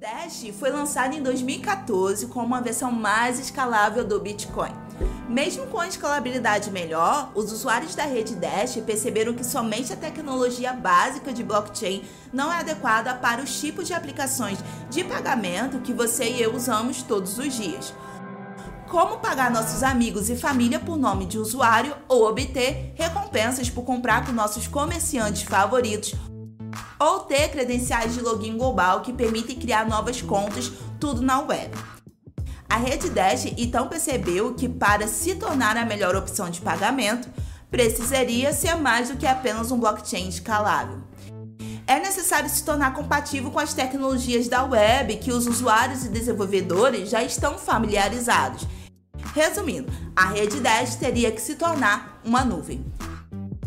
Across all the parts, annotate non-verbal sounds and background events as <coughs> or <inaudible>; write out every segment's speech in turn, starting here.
Dash foi lançado em 2014 como uma versão mais escalável do Bitcoin. Mesmo com a escalabilidade melhor, os usuários da rede Dash perceberam que somente a tecnologia básica de blockchain não é adequada para os tipos de aplicações de pagamento que você e eu usamos todos os dias. Como pagar nossos amigos e família por nome de usuário ou obter recompensas por comprar com nossos comerciantes favoritos ou ter credenciais de login global que permitem criar novas contas, tudo na web. A rede Dash então percebeu que para se tornar a melhor opção de pagamento, precisaria ser mais do que apenas um blockchain escalável. É necessário se tornar compatível com as tecnologias da web que os usuários e desenvolvedores já estão familiarizados. Resumindo, a rede Dash teria que se tornar uma nuvem.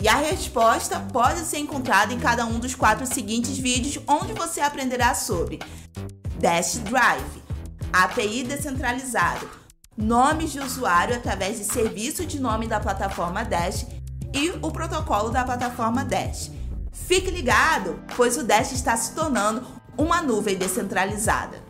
E a resposta pode ser encontrada em cada um dos quatro seguintes vídeos, onde você aprenderá sobre Dash Drive, API descentralizado, nomes de usuário através de serviço de nome da plataforma Dash e o protocolo da plataforma Dash. Fique ligado, pois o Dash está se tornando uma nuvem descentralizada.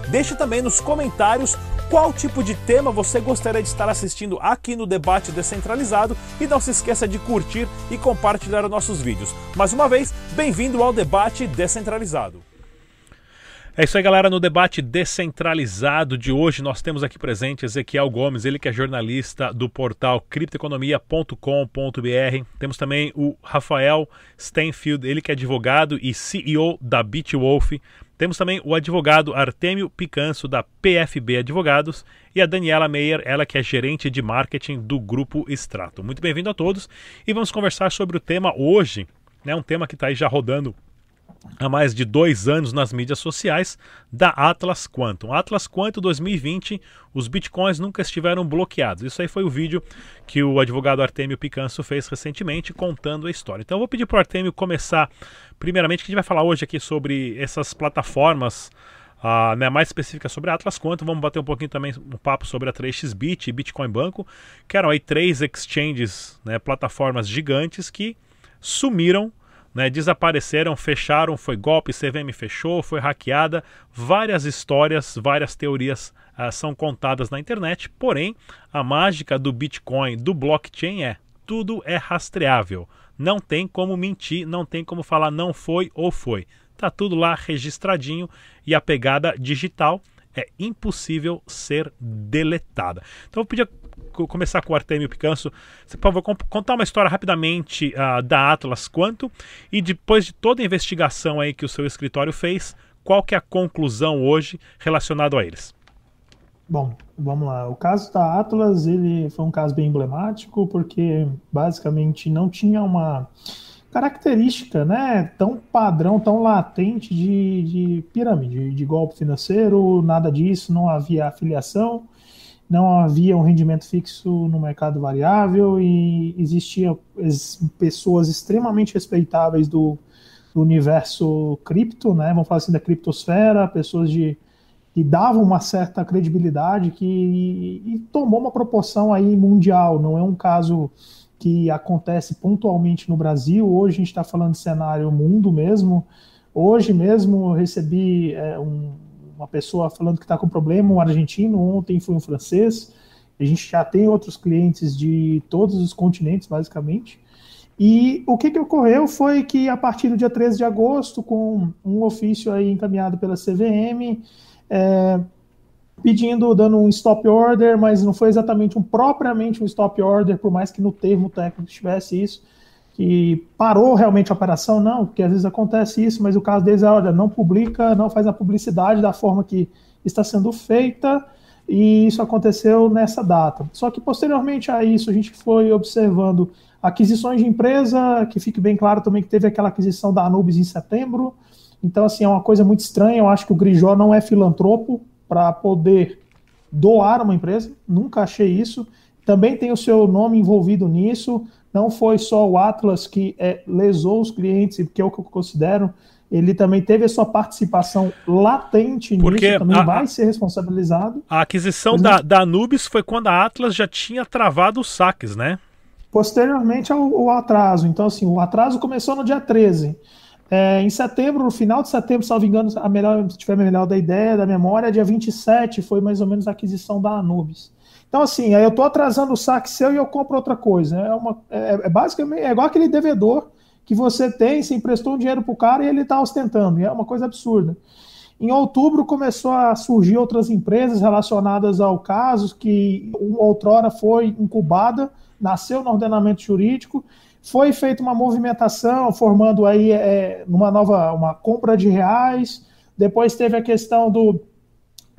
Deixe também nos comentários qual tipo de tema você gostaria de estar assistindo aqui no Debate Descentralizado e não se esqueça de curtir e compartilhar os nossos vídeos. Mais uma vez, bem-vindo ao Debate Descentralizado. É isso aí, galera. No debate descentralizado de hoje, nós temos aqui presente Ezequiel Gomes, ele que é jornalista do portal criptoeconomia.com.br. Temos também o Rafael Stenfield, ele que é advogado e CEO da Bitwolf. Temos também o advogado Artemio Picanso, da PFB Advogados, e a Daniela Meyer, ela que é gerente de marketing do Grupo Extrato. Muito bem-vindo a todos e vamos conversar sobre o tema hoje, né, um tema que está aí já rodando há mais de dois anos nas mídias sociais da Atlas Quantum. Atlas Quantum 2020, os bitcoins nunca estiveram bloqueados. Isso aí foi o vídeo que o advogado Artemio Picanso fez recentemente contando a história. Então eu vou pedir para o Artemio começar, primeiramente, a gente vai falar hoje aqui sobre essas plataformas Uh, né, mais específica sobre a Atlas vamos bater um pouquinho também um papo sobre a 3xBit e Bitcoin Banco, que eram aí três exchanges, né, plataformas gigantes que sumiram né, desapareceram, fecharam, foi golpe, CVM fechou, foi hackeada. Várias histórias, várias teorias uh, são contadas na internet, porém, a mágica do Bitcoin, do blockchain é tudo é rastreável. Não tem como mentir, não tem como falar não foi ou foi. Tá tudo lá registradinho e a pegada digital é impossível ser deletada. Então eu pedir começar com o Artemio Picanso. Você, por favor, contar uma história rapidamente uh, da Atlas Quanto e depois de toda a investigação aí que o seu escritório fez, qual que é a conclusão hoje relacionado a eles? Bom, vamos lá. O caso da Atlas ele foi um caso bem emblemático porque basicamente não tinha uma característica, né, tão padrão, tão latente de, de pirâmide, de golpe financeiro, nada disso, não havia afiliação, não havia um rendimento fixo no mercado variável e existiam pessoas extremamente respeitáveis do, do, universo cripto, né? Vamos falar assim da criptosfera, pessoas de que davam uma certa credibilidade que e, e tomou uma proporção aí mundial. Não é um caso que acontece pontualmente no Brasil. Hoje a gente está falando de cenário mundo mesmo. Hoje mesmo recebi é, um, uma pessoa falando que está com problema, um argentino, ontem foi um francês. A gente já tem outros clientes de todos os continentes, basicamente. E o que, que ocorreu foi que, a partir do dia 13 de agosto, com um ofício aí encaminhado pela CVM, é, pedindo, dando um stop order, mas não foi exatamente um propriamente um stop order, por mais que no termo técnico tivesse isso, que parou realmente a operação, não, porque às vezes acontece isso, mas o caso deles é, olha, não publica, não faz a publicidade da forma que está sendo feita, e isso aconteceu nessa data. Só que posteriormente a isso, a gente foi observando aquisições de empresa, que fique bem claro também que teve aquela aquisição da Anubis em setembro, então assim, é uma coisa muito estranha, eu acho que o Grijó não é filantropo para poder doar uma empresa, nunca achei isso, também tem o seu nome envolvido nisso, não foi só o Atlas que é, lesou os clientes, que é o que eu considero, ele também teve a sua participação latente Porque nisso, também a, vai ser responsabilizado. A aquisição da, da Anubis foi quando a Atlas já tinha travado os saques, né? Posteriormente ao, ao atraso. Então, assim, o atraso começou no dia 13. É, em setembro, no final de setembro, salvo engano, a melhor, se tiver melhor da ideia, da memória, dia 27 foi mais ou menos a aquisição da Anubis. Então, assim, aí eu estou atrasando o saque seu e eu compro outra coisa. É, uma, é, é basicamente é igual aquele devedor que você tem, você emprestou um dinheiro para o cara e ele está ostentando. é uma coisa absurda. Em outubro começou a surgir outras empresas relacionadas ao caso que outrora foi incubada, nasceu no ordenamento jurídico, foi feita uma movimentação formando aí é, uma nova uma compra de reais. Depois teve a questão do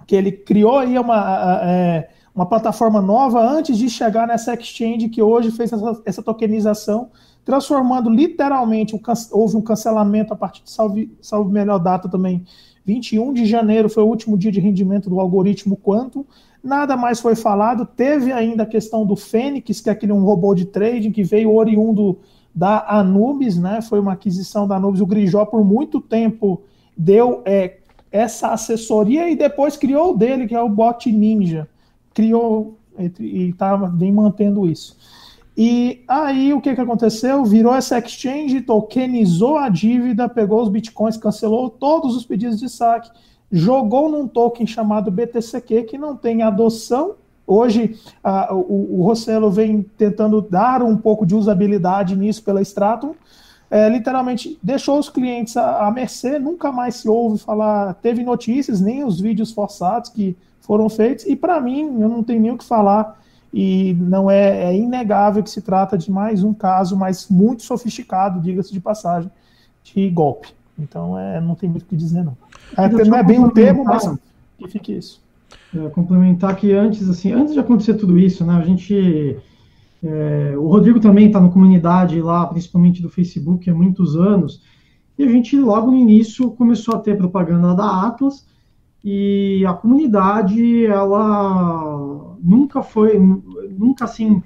que ele criou aí uma é, uma plataforma nova antes de chegar nessa exchange que hoje fez essa, essa tokenização, transformando literalmente, houve um cancelamento a partir de salve, salve melhor data também, 21 de janeiro foi o último dia de rendimento do algoritmo Quantum, nada mais foi falado, teve ainda a questão do Fênix, que é aquele um robô de trading que veio oriundo da Anubis, né, foi uma aquisição da Anubis, o Grijó por muito tempo deu é, essa assessoria e depois criou o dele, que é o Bot Ninja, criou e está vem mantendo isso. E aí o que, que aconteceu? Virou essa exchange, tokenizou a dívida, pegou os bitcoins, cancelou todos os pedidos de saque, jogou num token chamado BTCQ, que não tem adoção. Hoje a, o, o Rossello vem tentando dar um pouco de usabilidade nisso pela Stratum. É, literalmente deixou os clientes à, à mercê, nunca mais se ouve falar, teve notícias, nem os vídeos forçados que foram feitos, e para mim, eu não tenho nem o que falar, e não é, é, inegável que se trata de mais um caso, mas muito sofisticado, diga-se de passagem, de golpe. Então, é, não tem muito o que dizer, não. É, não é bem um termo, mas que fique isso. É, complementar que antes, assim, antes de acontecer tudo isso, né, a gente... É, o Rodrigo também está na comunidade lá, principalmente do Facebook, há muitos anos, e a gente, logo no início, começou a ter propaganda da Atlas, e a comunidade ela nunca foi nunca assim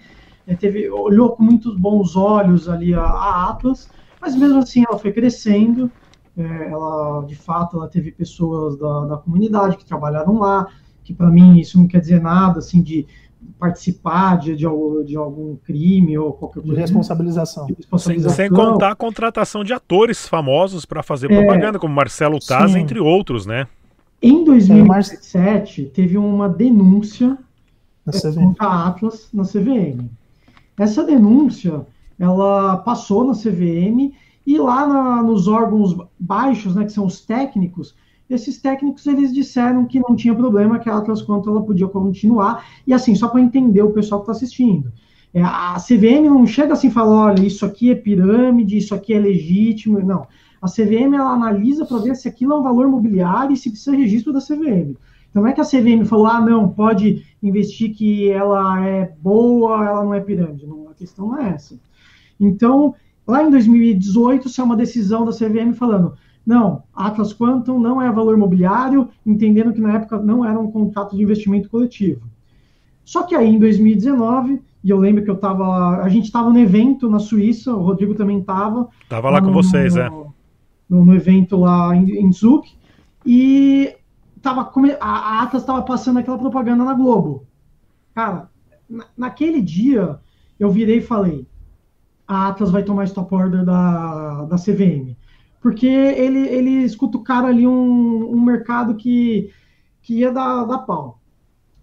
é, teve olhou com muitos bons olhos ali a, a Atlas mas mesmo assim ela foi crescendo ela de fato ela teve pessoas da, da comunidade que trabalharam lá que para mim isso não quer dizer nada assim de participar de, de, de, algum crime ou qualquer coisa. De responsabilização. De responsabilização. Sem, sem, contar a contratação de atores famosos para fazer é, propaganda, como Marcelo Taz, sim. entre outros, né? Em 2007, teve uma denúncia contra a Atlas na CVM. Essa denúncia, ela passou na CVM e lá na, nos órgãos baixos, né, que são os técnicos, esses técnicos eles disseram que não tinha problema, que a Atlas Quanto ela podia continuar. E assim, só para entender o pessoal que está assistindo. É, a CVM não chega assim e fala, olha, isso aqui é pirâmide, isso aqui é legítimo. Não. A CVM ela analisa para ver se aquilo é um valor mobiliário e se precisa registro da CVM. Então não é que a CVM falou, ah, não, pode investir que ela é boa, ela não é pirâmide. Não, a questão não é essa. Então, lá em 2018, isso é uma decisão da CVM falando, não, Atlas Quantum não é valor mobiliário, entendendo que na época não era um contrato de investimento coletivo. Só que aí em 2019, e eu lembro que eu estava, a gente estava no evento na Suíça, o Rodrigo também estava. Estava lá, lá com vocês, no, é no, no evento lá em, em Zug, e tava a Atlas estava passando aquela propaganda na Globo. Cara, na, naquele dia eu virei e falei: a Atlas vai tomar stop order da, da CVM. Porque ele, ele cara ali um, um mercado que, que ia dar, dar pau.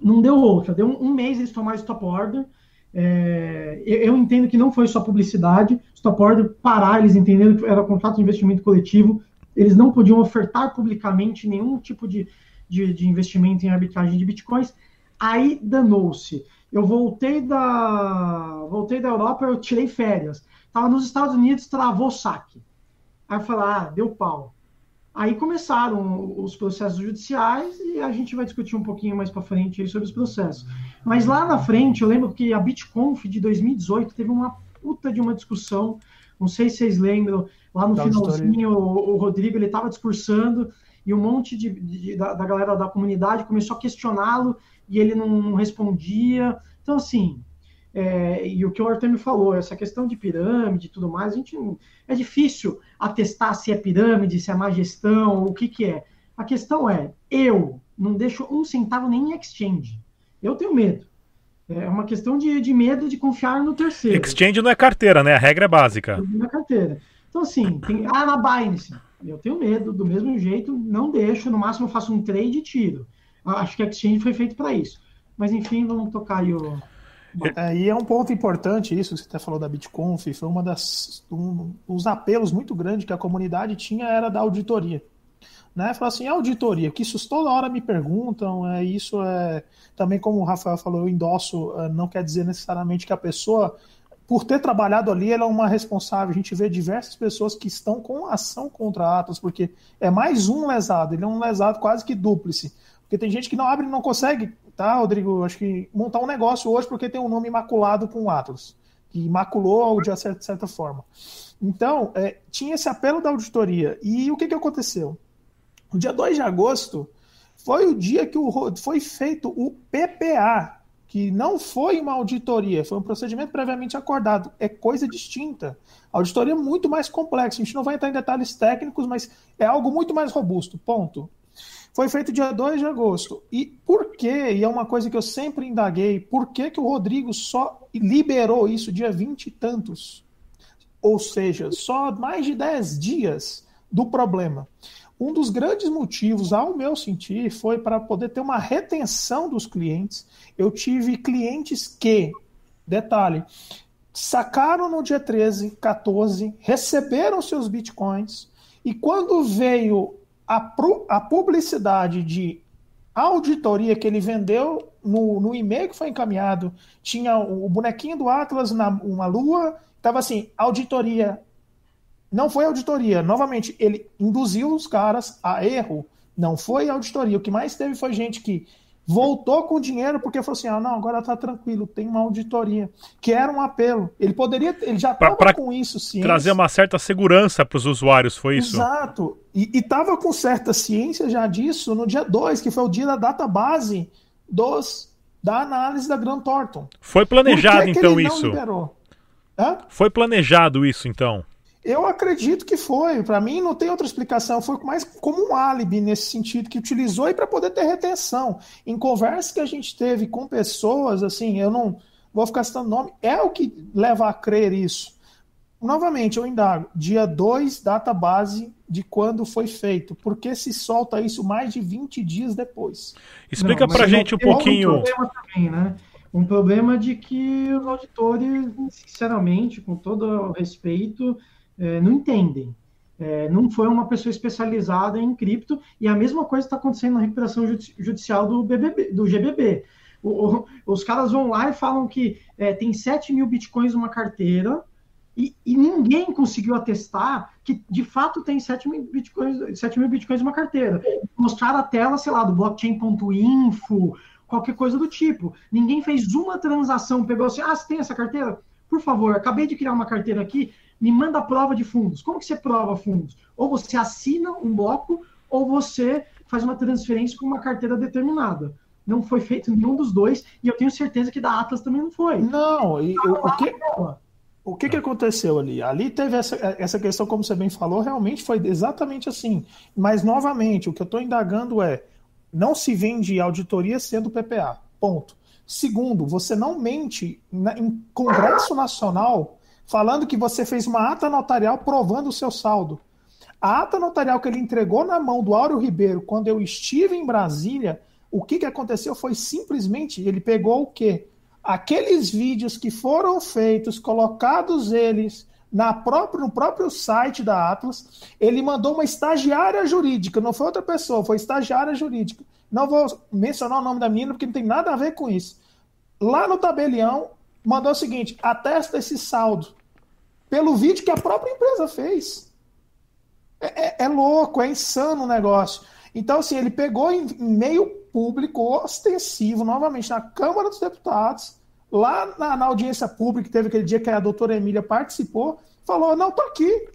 Não deu outra. Deu um, um mês eles tomaram stop order. É, eu entendo que não foi só publicidade, stop order parar, eles entenderam que era contrato de investimento coletivo, eles não podiam ofertar publicamente nenhum tipo de, de, de investimento em arbitragem de bitcoins. Aí danou-se. Eu voltei da voltei da Europa, eu tirei férias. Estava nos Estados Unidos, travou o saque. Aí eu falei, ah, deu pau. Aí começaram os processos judiciais e a gente vai discutir um pouquinho mais para frente sobre os processos. Mas lá na frente, eu lembro que a BitConf de 2018 teve uma puta de uma discussão, não sei se vocês lembram, lá no da finalzinho o, o, Rodrigo ele estava discursando e um monte de, de da, da, galera da comunidade começou a questioná-lo e ele não, não respondia. Então, assim, é, e o que o Arthur me falou, essa questão de pirâmide e tudo mais, a gente é difícil atestar se é pirâmide, se é má gestão, o que, que é. A questão é, eu não deixo um centavo nem em exchange. Eu tenho medo. É uma questão de, de medo de confiar no terceiro. Exchange não é carteira, né? A regra é básica. Não é carteira. Então, assim, tem, ah, na Binance. Eu tenho medo, do mesmo jeito, não deixo, no máximo faço um trade e tiro. Acho que a Exchange foi feito para isso. Mas, enfim, vamos tocar aí o, é, e é um ponto importante isso, você até falou da BitConf, foi uma das um, os apelos muito grandes que a comunidade tinha era da auditoria. Né? Falar assim, auditoria, que isso toda hora me perguntam, é, isso é também como o Rafael falou, eu endosso, é, não quer dizer necessariamente que a pessoa, por ter trabalhado ali, ela é uma responsável. A gente vê diversas pessoas que estão com ação contra a Atos, porque é mais um lesado, ele é um lesado quase que dúplice. Porque tem gente que não abre e não consegue tá, Rodrigo? Acho que montar um negócio hoje porque tem um nome imaculado com o Atlas, que maculou de certa, certa forma. Então, é, tinha esse apelo da auditoria. E o que, que aconteceu? No dia 2 de agosto foi o dia que o, foi feito o PPA, que não foi uma auditoria, foi um procedimento previamente acordado. É coisa distinta. A auditoria é muito mais complexa. A gente não vai entrar em detalhes técnicos, mas é algo muito mais robusto. Ponto. Foi feito dia 2 de agosto. E por quê? E é uma coisa que eu sempre indaguei, por que, que o Rodrigo só liberou isso dia 20 e tantos? Ou seja, só mais de 10 dias do problema. Um dos grandes motivos, ao meu sentir, foi para poder ter uma retenção dos clientes. Eu tive clientes que, detalhe, sacaram no dia 13, 14, receberam seus bitcoins, e quando veio a, a publicidade de auditoria que ele vendeu no, no e-mail que foi encaminhado, tinha o bonequinho do Atlas na uma lua, estava assim, auditoria. Não foi auditoria. Novamente, ele induziu os caras a erro. Não foi auditoria. O que mais teve foi gente que voltou com o dinheiro porque falou assim: ah, não, agora tá tranquilo, tem uma auditoria, que era um apelo. Ele poderia, ele já estava com isso, ciência. Trazer uma certa segurança para os usuários, foi isso? Exato. E estava com certa ciência já disso no dia 2, que foi o dia da data base dos da análise da Grant Thornton. Foi planejado então isso? Foi planejado isso então? Eu acredito que foi. Para mim, não tem outra explicação. Foi mais como um álibi nesse sentido, que utilizou e para poder ter retenção. Em conversas que a gente teve com pessoas, assim, eu não vou ficar citando nome, é o que leva a crer isso. Novamente, eu indago. Dia 2, data base de quando foi feito. Porque se solta isso mais de 20 dias depois? Explica para gente um pouquinho. Um problema também, né? Um problema de que os auditores, sinceramente, com todo o respeito, é, não entendem. É, não foi uma pessoa especializada em cripto, e a mesma coisa está acontecendo na recuperação judicial do, BBB, do GBB. O, o, os caras vão lá e falam que é, tem 7 mil bitcoins numa carteira, e, e, ninguém conseguiu atestar que de fato tem 7 mil bitcoins, 7 mil bitcoins numa carteira. Mostrar a tela, sei lá, do blockchain.info, qualquer coisa do tipo. Ninguém fez uma transação, pegou assim, ah, você tem essa carteira? Por favor, acabei de criar uma carteira aqui, me manda a prova de fundos. Como que você prova fundos? Ou você assina um bloco, ou você faz uma transferência com uma carteira determinada. Não foi feito nenhum dos dois, e eu tenho certeza que da Atlas também não foi. Não, e eu, o que, o que, que aconteceu ali? Ali teve essa, essa questão, como você bem falou, realmente foi exatamente assim. Mas, novamente, o que eu estou indagando é Não se vende auditoria sendo PPA. Ponto. Segundo, você não mente em Congresso Nacional falando que você fez uma ata notarial provando o seu saldo. A ata notarial que ele entregou na mão do Áureo Ribeiro quando eu estive em Brasília, o que, que aconteceu foi simplesmente ele pegou o quê? Aqueles vídeos que foram feitos, colocados eles na própria, no próprio site da Atlas, ele mandou uma estagiária jurídica, não foi outra pessoa, foi estagiária jurídica. Não vou mencionar o nome da menina porque não tem nada a ver com isso. Lá no tabelião, mandou o seguinte: atesta esse saldo. Pelo vídeo que a própria empresa fez. É, é, é louco, é insano o negócio. Então, assim, ele pegou em, meio público, ostensivo, novamente, na Câmara dos Deputados, lá na, na, audiência pública, que teve aquele dia que a doutora Emília participou, falou: não, tô aqui.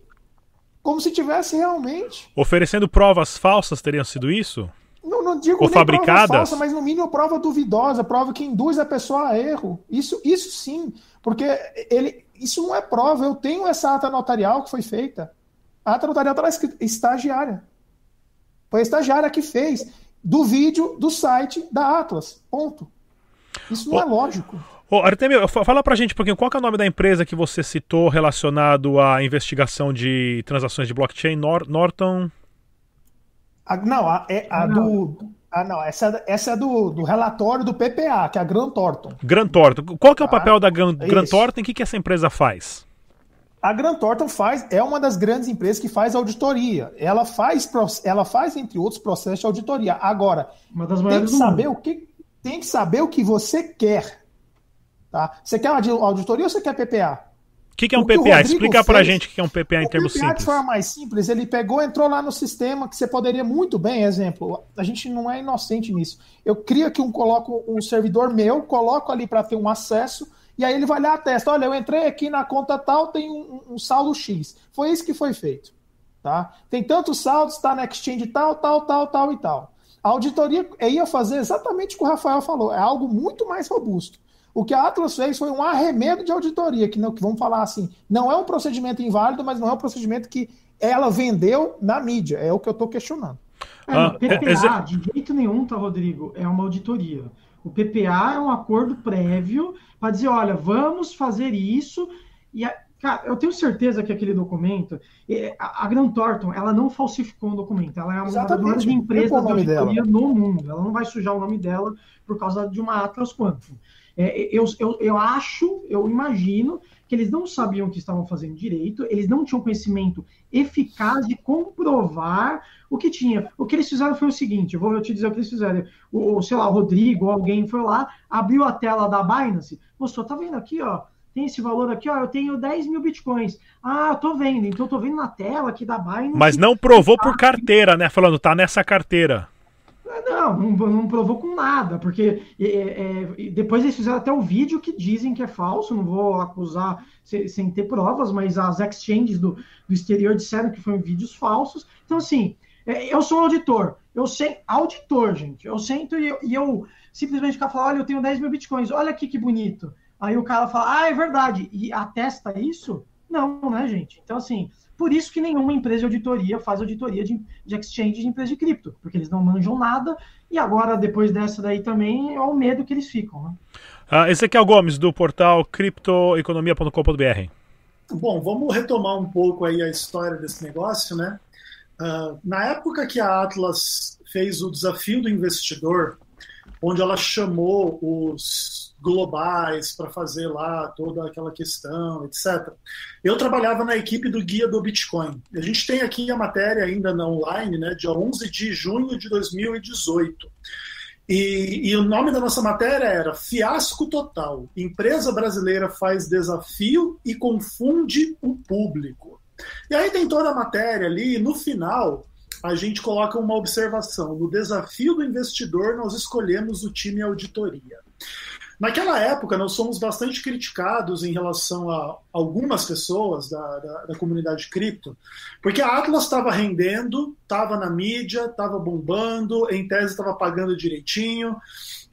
Como se tivesse realmente. Oferecendo provas falsas, teriam sido isso? Não, não digo Ou fabricadas? falsa, mas no mínimo prova duvidosa, prova que induz a pessoa a erro. Isso, isso sim, porque ele, isso não é prova. Eu tenho essa ata notarial que foi feita. A ata notarial está escrita estagiária. Foi a estagiária que fez do vídeo do site da Atlas. Ponto. Isso não oh, é lógico. Ô, Artemio, fala pra gente um pouquinho, qual é o nome da empresa que você citou relacionado à investigação de transações de blockchain? Nor Norton? A, não, a, é a não. do. Ah, não, essa, essa é do, do relatório do PPA, que é a Grant Thornton. Grant Thornton. Qual que é o tá? papel da Grant, Grant Thornton e o que, que essa empresa faz? A Grant Thornton faz, é uma das grandes empresas que faz auditoria. Ela faz, ela faz entre outros, processos de auditoria. Agora, tem que saber o que tem que saber o que você quer. Tá? Você quer uma auditoria ou você quer PPA? O que, que é um PPA? Que Explica pra gente o que é um PPA em termos PPA, simples. de forma mais simples, ele pegou, entrou lá no sistema que você poderia muito bem, exemplo, a gente não é inocente nisso. Eu crio aqui um, coloco um servidor meu, coloco ali para ter um acesso, e aí ele vai lá atesta, olha, eu entrei aqui na conta tal, tem um, um saldo X. Foi isso que foi feito. Tá? Tem tantos saldos, está na exchange tal, tal, tal, tal e tal. A auditoria ia fazer exatamente o que o Rafael falou, é algo muito mais robusto. O que a Atlas fez foi um arremedo de auditoria, que, não, que vamos falar assim, não é um procedimento inválido, mas não é um procedimento que ela vendeu na mídia. É o que eu estou questionando. É, ah, PPA, é, de jeito nenhum, tá, Rodrigo? É uma auditoria. O PPA é um acordo prévio para dizer, olha, vamos fazer isso. E, a, cara, eu tenho certeza que aquele documento, a, a Grant Thornton, ela não falsificou o documento. Ela é uma das maiores empresas de auditoria no mundo. Ela não vai sujar o nome dela por causa de uma Atlas Quantum. É, eu, eu, eu acho, eu imagino que eles não sabiam o que estavam fazendo direito, eles não tinham conhecimento eficaz de comprovar o que tinha. O que eles fizeram foi o seguinte: eu vou te dizer o que eles fizeram. O, sei lá, o Rodrigo, alguém foi lá, abriu a tela da Binance, mostrou, tá vendo aqui, ó. Tem esse valor aqui, ó. Eu tenho 10 mil bitcoins. Ah, eu tô vendo. Então eu tô vendo na tela aqui da Binance. Mas não provou por carteira, né? Falando, tá nessa carteira. Não, não, não provou com nada, porque é, é, depois eles fizeram até o vídeo que dizem que é falso, não vou acusar sem, sem ter provas, mas as exchanges do, do exterior disseram que foram vídeos falsos. Então, assim, é, eu sou um auditor, eu sei, auditor, gente, eu sento e eu, e eu simplesmente ficar falando, olha, eu tenho 10 mil bitcoins, olha aqui que bonito. Aí o cara fala, ah, é verdade, e atesta isso? Não, né, gente? Então, assim, por isso que nenhuma empresa de auditoria faz auditoria de, de exchange de empresa de cripto, porque eles não manjam nada, e agora, depois dessa daí também, é o medo que eles ficam. Né? Uh, Ezequiel Gomes, do portal criptoeconomia.com.br. Bom, vamos retomar um pouco aí a história desse negócio, né? Uh, na época que a Atlas fez o desafio do investidor, onde ela chamou os globais para fazer lá toda aquela questão, etc. Eu trabalhava na equipe do Guia do Bitcoin. A gente tem aqui a matéria ainda na online, né, dia 11 de junho de 2018. E, e, o nome da nossa matéria era Fiasco Total. Empresa brasileira faz desafio e confunde o público. E aí tem toda a matéria ali, e no final a gente coloca uma observação. No desafio do investidor, nós escolhemos o time auditoria. Naquela época, nós fomos bastante criticados em relação a algumas pessoas da, da, da comunidade cripto, porque a Atlas estava rendendo, estava na mídia, estava bombando, em tese estava pagando direitinho,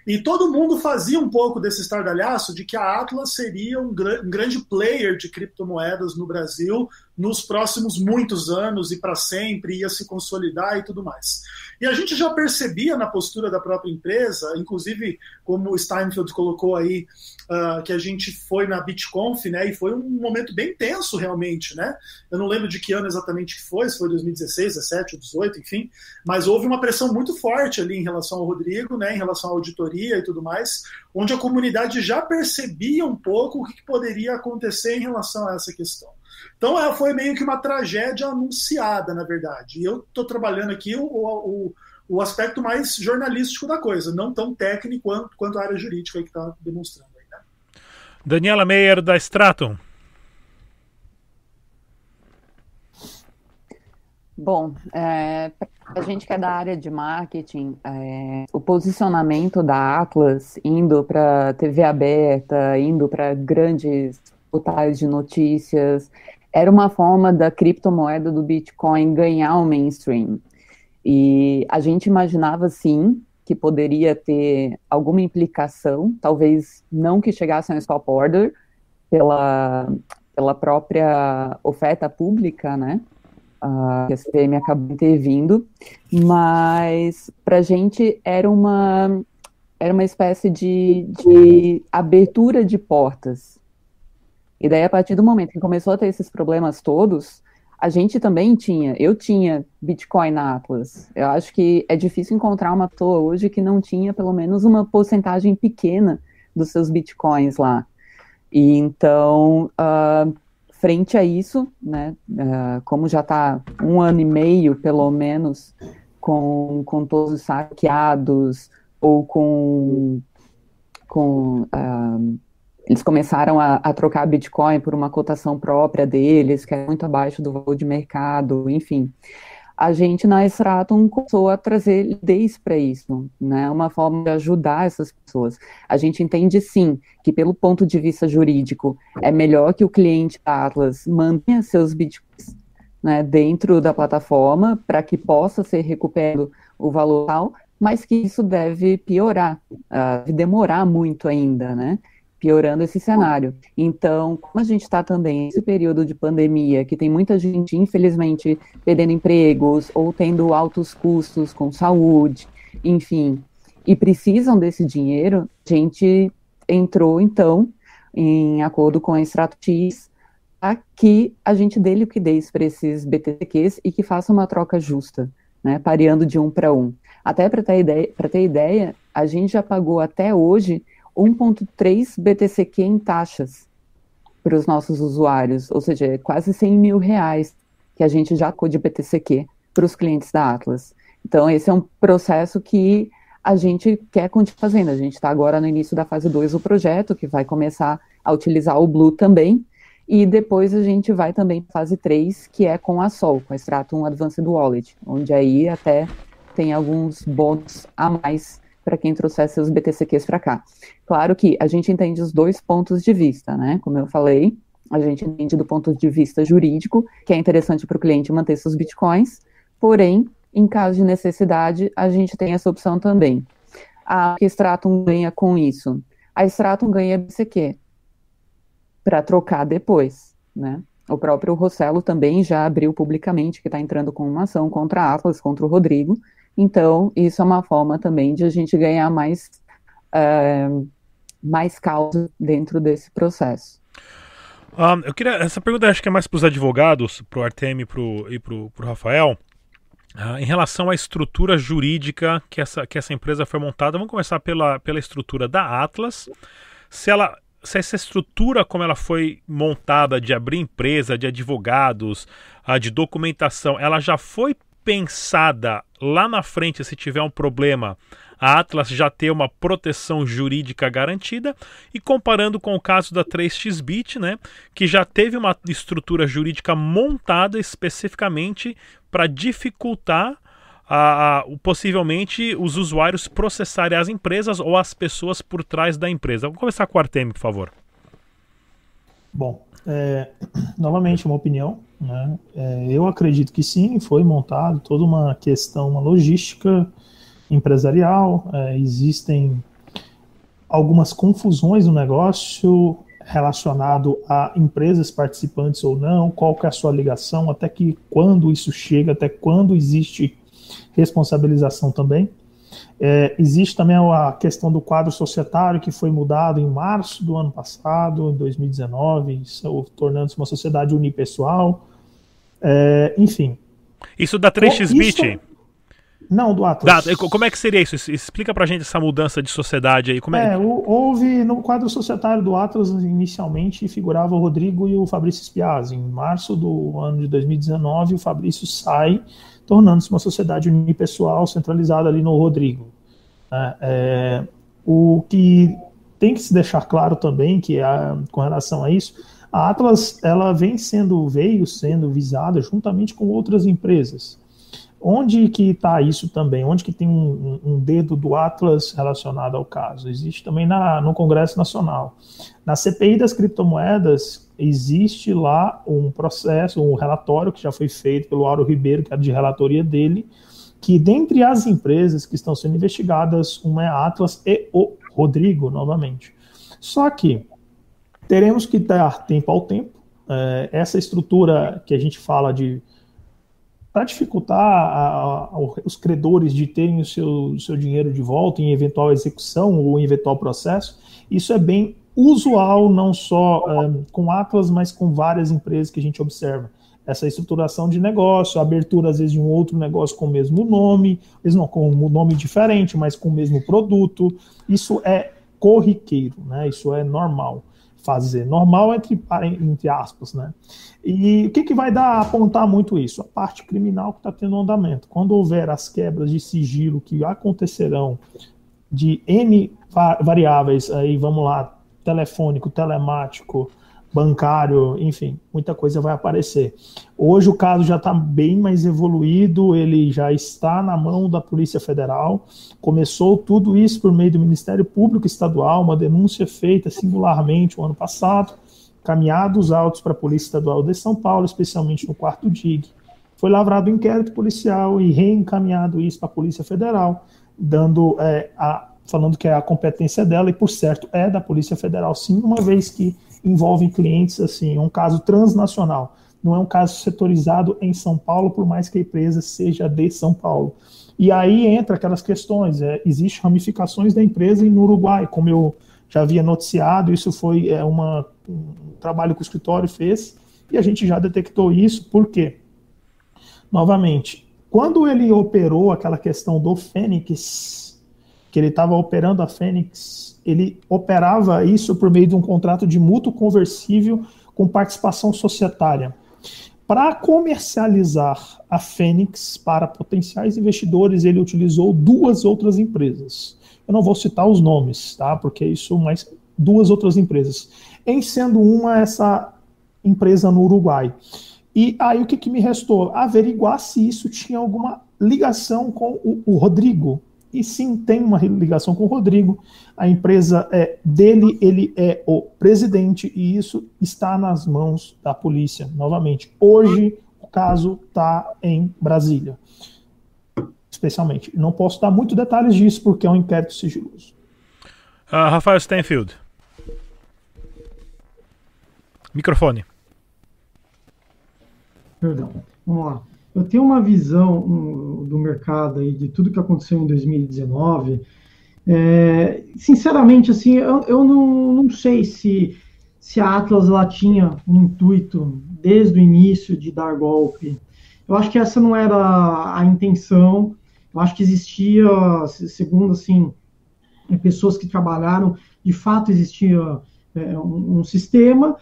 E todo mundo fazia um pouco desse estardalhaço de que a Atlas seria um, gr um grande player de criptomoedas no Brasil nos próximos muitos anos e para sempre, ia se consolidar e tudo mais. E a gente já percebia na postura da própria empresa, inclusive como o Steinfeld colocou aí, uh, que a gente foi na BitConf, né, e foi um momento bem tenso realmente, né? Eu não lembro de que ano exatamente que foi, se foi 2016, 17 ou 18, enfim, mas houve uma pressão muito forte ali em relação ao Rodrigo, né, em relação à auditoria e tudo mais, onde a comunidade já percebia um pouco o que poderia acontecer em relação a essa questão. Então é, foi meio que uma tragédia anunciada, na verdade. E eu estou trabalhando aqui o, o, o, aspecto mais jornalístico da coisa, não tão técnico quanto, quanto a área jurídica que está demonstrando. Aí, né? Daniela Meyer, da Stratum. Bom, é, a gente que é da área de marketing, é, o posicionamento da Atlas indo para TV aberta, indo para grandes portais de notícias, era uma forma da criptomoeda do Bitcoin ganhar o mainstream. E a gente imaginava, sim, que poderia ter alguma implicação, talvez não que chegasse a um stop order, pela, pela própria oferta pública, né? Uh, que a CVM acabou intervindo, mas para a gente era uma, era uma espécie de, de abertura de portas, e daí, a partir do momento que começou a ter esses problemas todos, a gente também tinha, eu tinha Bitcoin na Atlas. Eu acho que é difícil encontrar uma pessoa hoje que não tinha pelo menos uma porcentagem pequena dos seus Bitcoins lá. E então, uh, frente a isso, né, uh, como já está um ano e meio, pelo menos, com, com todos os saqueados, ou com, com uh, eles começaram a, a, trocar Bitcoin por uma cotação própria deles, que é muito abaixo do valor de mercado, enfim. A gente na Stratum começou a trazer liquidez para isso, né? Uma forma de ajudar essas pessoas. A gente entende sim que, pelo ponto de vista jurídico, é melhor que o cliente Atlas mantenha seus bitcoins né, dentro da plataforma para que possa ser recuperado o valor tal, mas que isso deve piorar, uh, demorar muito ainda, né? Piorando esse cenário. Então, como a gente está também nesse período de pandemia, que tem muita gente, infelizmente, perdendo empregos ou tendo altos custos com saúde, enfim, e precisam desse dinheiro, a gente entrou, então, em acordo com a Extrato X, a que a gente dê liquidez para esses BTQs e que faça uma troca justa, né, pareando de um para um. Até para ter, ideia, ter ideia, a gente já pagou até hoje 1,3 BTCQ em taxas para os nossos usuários, ou seja, é quase 100 mil reais que a gente já de BTCQ para os clientes da Atlas. Então, esse é um processo que a gente quer continuar fazendo. A gente está agora no início da fase 2 do projeto, que vai começar a utilizar o Blue também, e depois a gente vai também para fase 3, que é com a Sol, com a Stratum Advanced Wallet, onde aí até tem alguns bônus a mais para quem trouxesse os BTCQs para cá. Claro que a gente entende os dois pontos de vista, né? Como eu falei, a gente entende do ponto de vista jurídico, que é interessante para o cliente manter seus bitcoins, porém, em caso de necessidade, a gente tem essa opção também. A que Stratum ganha com isso? A Stratum ganha BCQ para trocar depois, né? O próprio Rossello também já abriu publicamente que está entrando com uma ação contra a Atlas, contra o Rodrigo, então, isso é uma forma também de a gente ganhar mais, uh, mais causa dentro desse processo. Um, eu queria. Essa pergunta acho que é mais para os advogados, para o Artemio pro, e para o Rafael. Uh, em relação à estrutura jurídica que essa, que essa empresa foi montada, vamos começar pela, pela estrutura da Atlas. Se ela se essa estrutura como ela foi montada de abrir empresa, de advogados, uh, de documentação, ela já foi pensada lá na frente, se tiver um problema, a Atlas já ter uma proteção jurídica garantida e comparando com o caso da 3xBit, né, que já teve uma estrutura jurídica montada especificamente para dificultar a, a, possivelmente os usuários processarem as empresas ou as pessoas por trás da empresa. Vamos começar com o Artemio, por favor. Bom, é, novamente uma opinião. Né? É, eu acredito que sim, foi montado toda uma questão, uma logística empresarial. É, existem algumas confusões no negócio relacionado a empresas participantes ou não, qual que é a sua ligação, até que quando isso chega, até quando existe responsabilização também. É, existe também a questão do quadro societário que foi mudado em março do ano passado, em 2019, tornando-se uma sociedade unipessoal. É, enfim. Isso da 3xBit? Não, do Atlas. Da, como é que seria isso? Explica pra gente essa mudança de sociedade aí. Como é, é houve no quadro societário do Atlas, inicialmente figurava o Rodrigo e o Fabrício Spiazzi. Em março do ano de 2019, o Fabrício sai tornando-se uma sociedade unipessoal centralizada ali no Rodrigo. É, é, o que tem que se deixar claro também que a, com relação a isso, a Atlas ela vem sendo veio sendo visada juntamente com outras empresas. Onde que está isso também? Onde que tem um, um, dedo do Atlas relacionado ao caso? Existe também na, no Congresso Nacional. Na CPI das criptomoedas, existe lá um processo, um relatório que já foi feito pelo Auro Ribeiro, que é de relatoria dele, que dentre as empresas que estão sendo investigadas, uma é a Atlas e o Rodrigo, novamente. Só que teremos que dar tempo ao tempo. É, essa estrutura que a gente fala de para dificultar a, a, os credores de terem o seu, o seu dinheiro de volta em eventual execução ou em eventual processo, isso é bem usual, não só um, com Atlas, mas com várias empresas que a gente observa. Essa estruturação de negócio, a abertura às vezes de um outro negócio com o mesmo nome, mesmo não com um nome diferente, mas com o mesmo produto. Isso é corriqueiro, né? Isso é normal fazer. Normal entre, entre aspas, né? E o que, que vai dar a apontar muito isso? A parte criminal que está tendo andamento. Quando houver as quebras de sigilo que acontecerão de N variáveis, aí vamos lá, telefônico, telemático, bancário, enfim, muita coisa vai aparecer. Hoje o caso já está bem mais evoluído, ele já está na mão da Polícia Federal. Começou tudo isso por meio do Ministério Público Estadual, uma denúncia feita singularmente o ano passado, caminhados autos para a Polícia Estadual de São Paulo, especialmente no quarto DIG. Foi lavrado um inquérito policial e reencaminhado isso para a Polícia Federal, dando é, a falando que é a competência dela e por certo é da Polícia Federal, sim, uma vez que envolve clientes assim, é um caso transnacional, não é um caso setorizado em São Paulo, por mais que a empresa seja de São Paulo. E aí entra aquelas questões, é, existem ramificações da empresa no Uruguai, como eu já havia noticiado, isso foi é, uma, um trabalho que o escritório fez, e a gente já detectou isso, por quê? Novamente, quando ele operou aquela questão do Fênix, que ele estava operando a Fênix ele operava isso por meio de um contrato de mútuo conversível com participação societária. Para comercializar a Fênix para potenciais investidores, ele utilizou duas outras empresas. Eu não vou citar os nomes, tá? Porque isso, mas duas outras empresas. Em sendo uma essa empresa no Uruguai. E aí o que, que me restou? Averiguar se isso tinha alguma ligação com o, o Rodrigo, e sim tem uma ligação com o Rodrigo. A empresa é dele, ele é o presidente e isso está nas mãos da polícia. Novamente, hoje o caso está em Brasília, especialmente. Não posso dar muitos detalhes disso porque é um inquérito sigiloso. Uh, Rafael Stenfield. Microfone. Perdão. Vamos lá eu tenho uma visão do mercado aí, de tudo que aconteceu em 2019. É, sinceramente, assim, eu, eu não, não sei se, se a Atlas ela tinha um intuito desde o início de dar golpe. Eu acho que essa não era a intenção. Eu acho que existia, segundo assim, pessoas que trabalharam, de fato existia é, um, um sistema.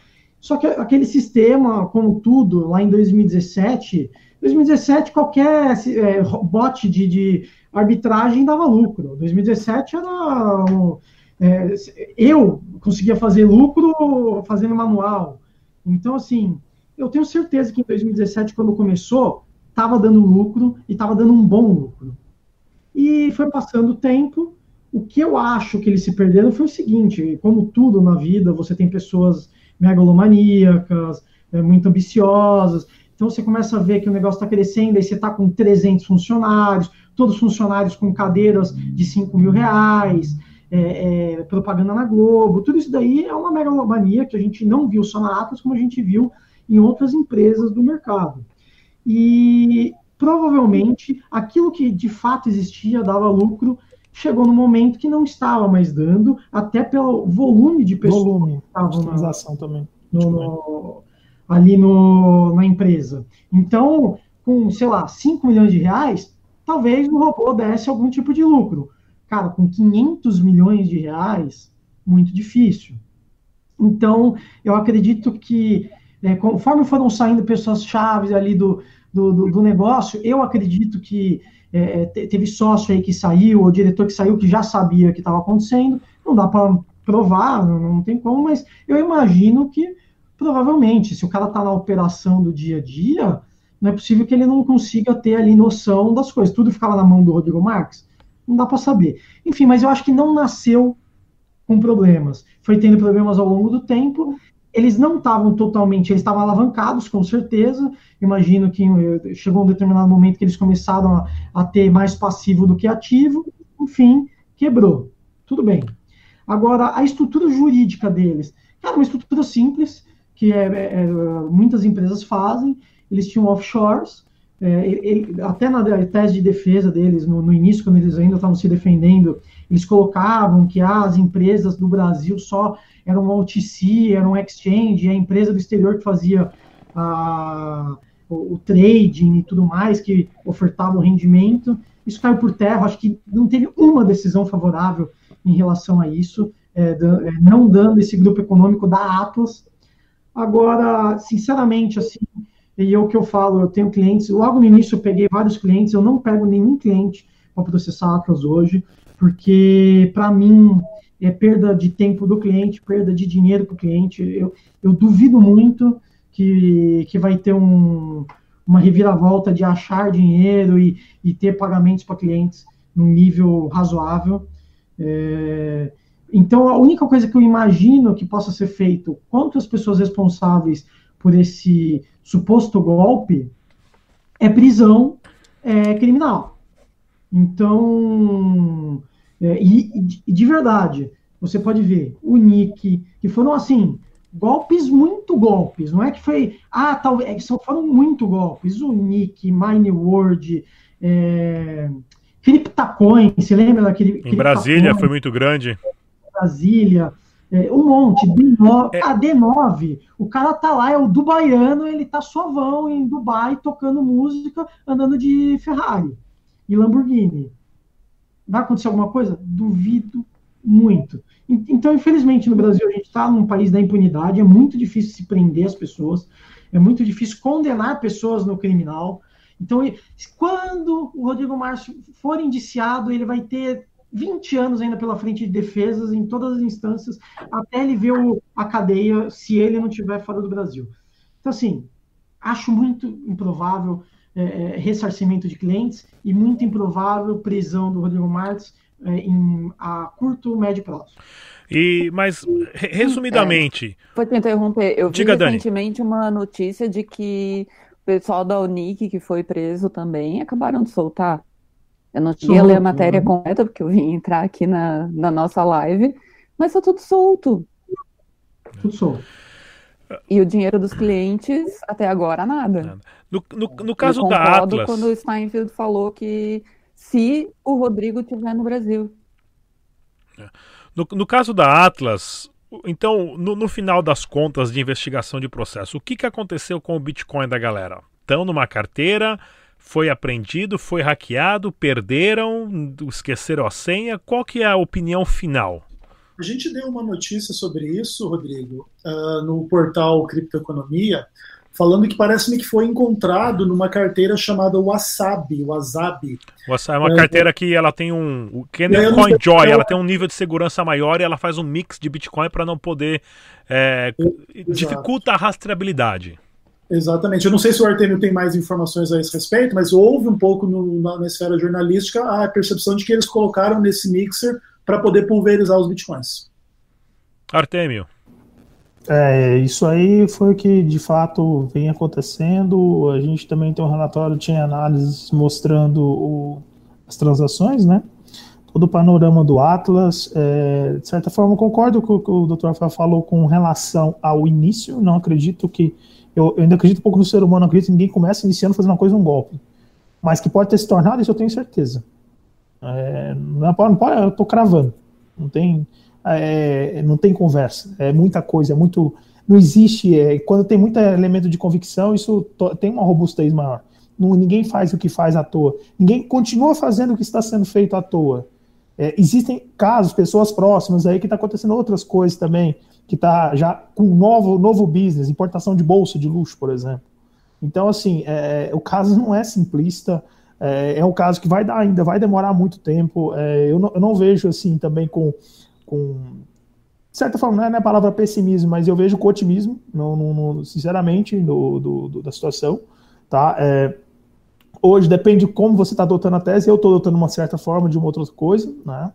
Só que aquele sistema, como tudo, lá em 2017, 2017, qualquer é, bot de, de, arbitragem dava lucro. 2017 era. Um, é, eu conseguia fazer lucro fazendo manual. Então, assim, eu tenho certeza que em 2017, quando começou, estava dando lucro e estava dando um bom lucro. E foi passando o tempo. O que eu acho que eles se perderam foi o seguinte: como tudo na vida, você tem pessoas megalomaníacas, é, muito ambiciosas. Então você começa a ver que o negócio está crescendo, aí você está com 300 funcionários, todos funcionários com cadeiras de 5 mil reais, é, é, propaganda na Globo, tudo isso daí é uma megalomania que a gente não viu só na Atlas, como a gente viu em outras empresas do mercado. E provavelmente aquilo que de fato existia dava lucro chegou no momento que não estava mais dando, até pelo volume de pessoas volume, que estavam na, também. No, no, ali no, na empresa. Então, com, sei lá, 5 milhões de reais, talvez o robô desse algum tipo de lucro. Cara, com 500 milhões de reais, muito difícil. Então, eu acredito que, é, conforme foram saindo pessoas chaves ali do, do, do, do negócio, eu acredito que é, é teve sócio aí que saiu, ou diretor que saiu que já sabia o que estava acontecendo. Não dá para provar, não, não, tem como, mas eu imagino que provavelmente, se o cara está na operação do dia a dia, não é possível que ele não consiga ter ali noção das coisas. Tudo ficava na mão do Rodrigo Marques? Não dá para saber. Enfim, mas eu acho que não nasceu com problemas. Foi tendo problemas ao longo do tempo eles não estavam totalmente, eles estavam alavancados, com certeza. Imagino que eh, chegou um determinado momento que eles começaram a, a, ter mais passivo do que ativo, enfim, quebrou. Tudo bem. Agora, a estrutura jurídica deles, cara, uma estrutura simples, que é, é, é muitas empresas fazem, eles tinham offshores, é, ele, até na tese de defesa deles, no, no início, quando eles ainda estavam se defendendo, eles colocavam que ah, as empresas do Brasil só eram OTC, eram exchange, a empresa do exterior que fazia a, o, o, trading e tudo mais, que ofertava o rendimento. Isso caiu por terra, acho que não teve uma decisão favorável em relação a isso, é, é, não dando esse grupo econômico da Atlas. Agora, sinceramente, assim, e é o que eu falo, eu tenho clientes, logo no início eu peguei vários clientes, eu não pego nenhum cliente para processar Atlas hoje, porque para mim é perda de tempo do cliente, perda de dinheiro para o cliente. Eu, eu duvido muito que, que vai ter um, uma reviravolta de achar dinheiro e, e ter pagamentos para clientes num nível razoável. É, então, a única coisa que eu imagino que possa ser feito contra as pessoas responsáveis por esse suposto golpe é prisão é, criminal. Então, é, e, e, de verdade, você pode ver o Nick, que foram assim, golpes, muito golpes. Não é que foi, ah, talvez, é foram muito golpes. O Nick, MineWorld, é, CryptaCoin, você lembra daquele. Em Brasília foi muito grande. Brasília, é, um monte, D9, é. ah, D9, o cara tá lá, é o dubaiano, ele tá suavão em Dubai, tocando música, andando de Ferrari e Lamborghini. Vai acontecer alguma coisa? Duvido muito. Então, infelizmente, no Brasil, a gente está num país da impunidade, é muito difícil se prender as pessoas, é muito difícil condenar pessoas no criminal. Então, quando o Rodrigo Márcio for indiciado, ele vai ter 20 anos ainda pela frente de defesas em todas as instâncias, até ele ver o, a cadeia, se ele não estiver fora do Brasil. Então, assim, acho muito improvável é, é, ressarcimento de clientes e muito improvável prisão do Rodrigo Marques é, em, a curto, médio prazo. E, mas, resumidamente. É, me interromper. Eu vi recentemente Dani. uma notícia de que o pessoal da Unic, que foi preso também, acabaram de soltar. Eu não tinha ler a matéria né? completa, porque eu vim entrar aqui na, na nossa live, mas tá tudo solto. Tudo solto. E o dinheiro dos clientes, até agora, nada. No, no, no caso eu da Atlas... quando o Steinfeld falou que se o Rodrigo estiver no Brasil. No, no caso da Atlas, então, no, no, final das contas de investigação de processo, o que, que aconteceu com o Bitcoin da galera? Estão numa carteira, foi apreendido, foi hackeado, perderam, esqueceram a senha? Qual que é a opinião final? A gente deu uma notícia sobre isso, Rodrigo, uh, no portal Criptoeconomia, falando que parece-me que foi encontrado numa carteira chamada Wasabi. Wasabi. Wasabi é uma é, carteira que ela tem um. O Coin Joy, ela tem um nível de segurança maior e ela faz um mix de Bitcoin para não poder. É, dificulta a rastreabilidade. Exatamente. Eu não sei se o Artemio tem mais informações a esse respeito, mas houve um pouco no, na, na esfera jornalística a percepção de que eles colocaram nesse mixer para poder pulverizar os bitcoins. Artemio. É, isso aí foi o que de fato vem acontecendo. A gente também tem um relatório, tinha análises mostrando o, as transações, né? todo o panorama do Atlas. É, de certa forma, concordo com o que o Dr. Rafael falou com relação ao início. Não acredito que. Eu, eu ainda acredito um pouco no ser humano, acredito que ninguém começa iniciando fazendo uma coisa um golpe. Mas que pode ter se tornado, isso eu tenho certeza. É, não, é, não pode, eu estou cravando. Não tem, é, não tem conversa. É muita coisa, é muito. Não existe. É, quando tem muito elemento de convicção, isso to, tem uma robustez maior. Não, ninguém faz o que faz à toa. Ninguém continua fazendo o que está sendo feito à toa. É, existem casos, pessoas próximas aí que está acontecendo outras coisas também, que está já com novo, novo business, importação de bolsa de luxo, por exemplo. Então, assim, é, o caso <laughs> não é simplista, é, é, um caso que vai dar ainda, vai demorar muito tempo. É, eu, não, eu, não, vejo, assim, também com, com de certa forma, não é, é a palavra pessimismo, mas eu vejo com otimismo, no, no, no sinceramente, do, do, do, da situação, tá? Hoje depende de como você está adotando a tese. Eu estou adotando uma certa forma de uma outra coisa, né?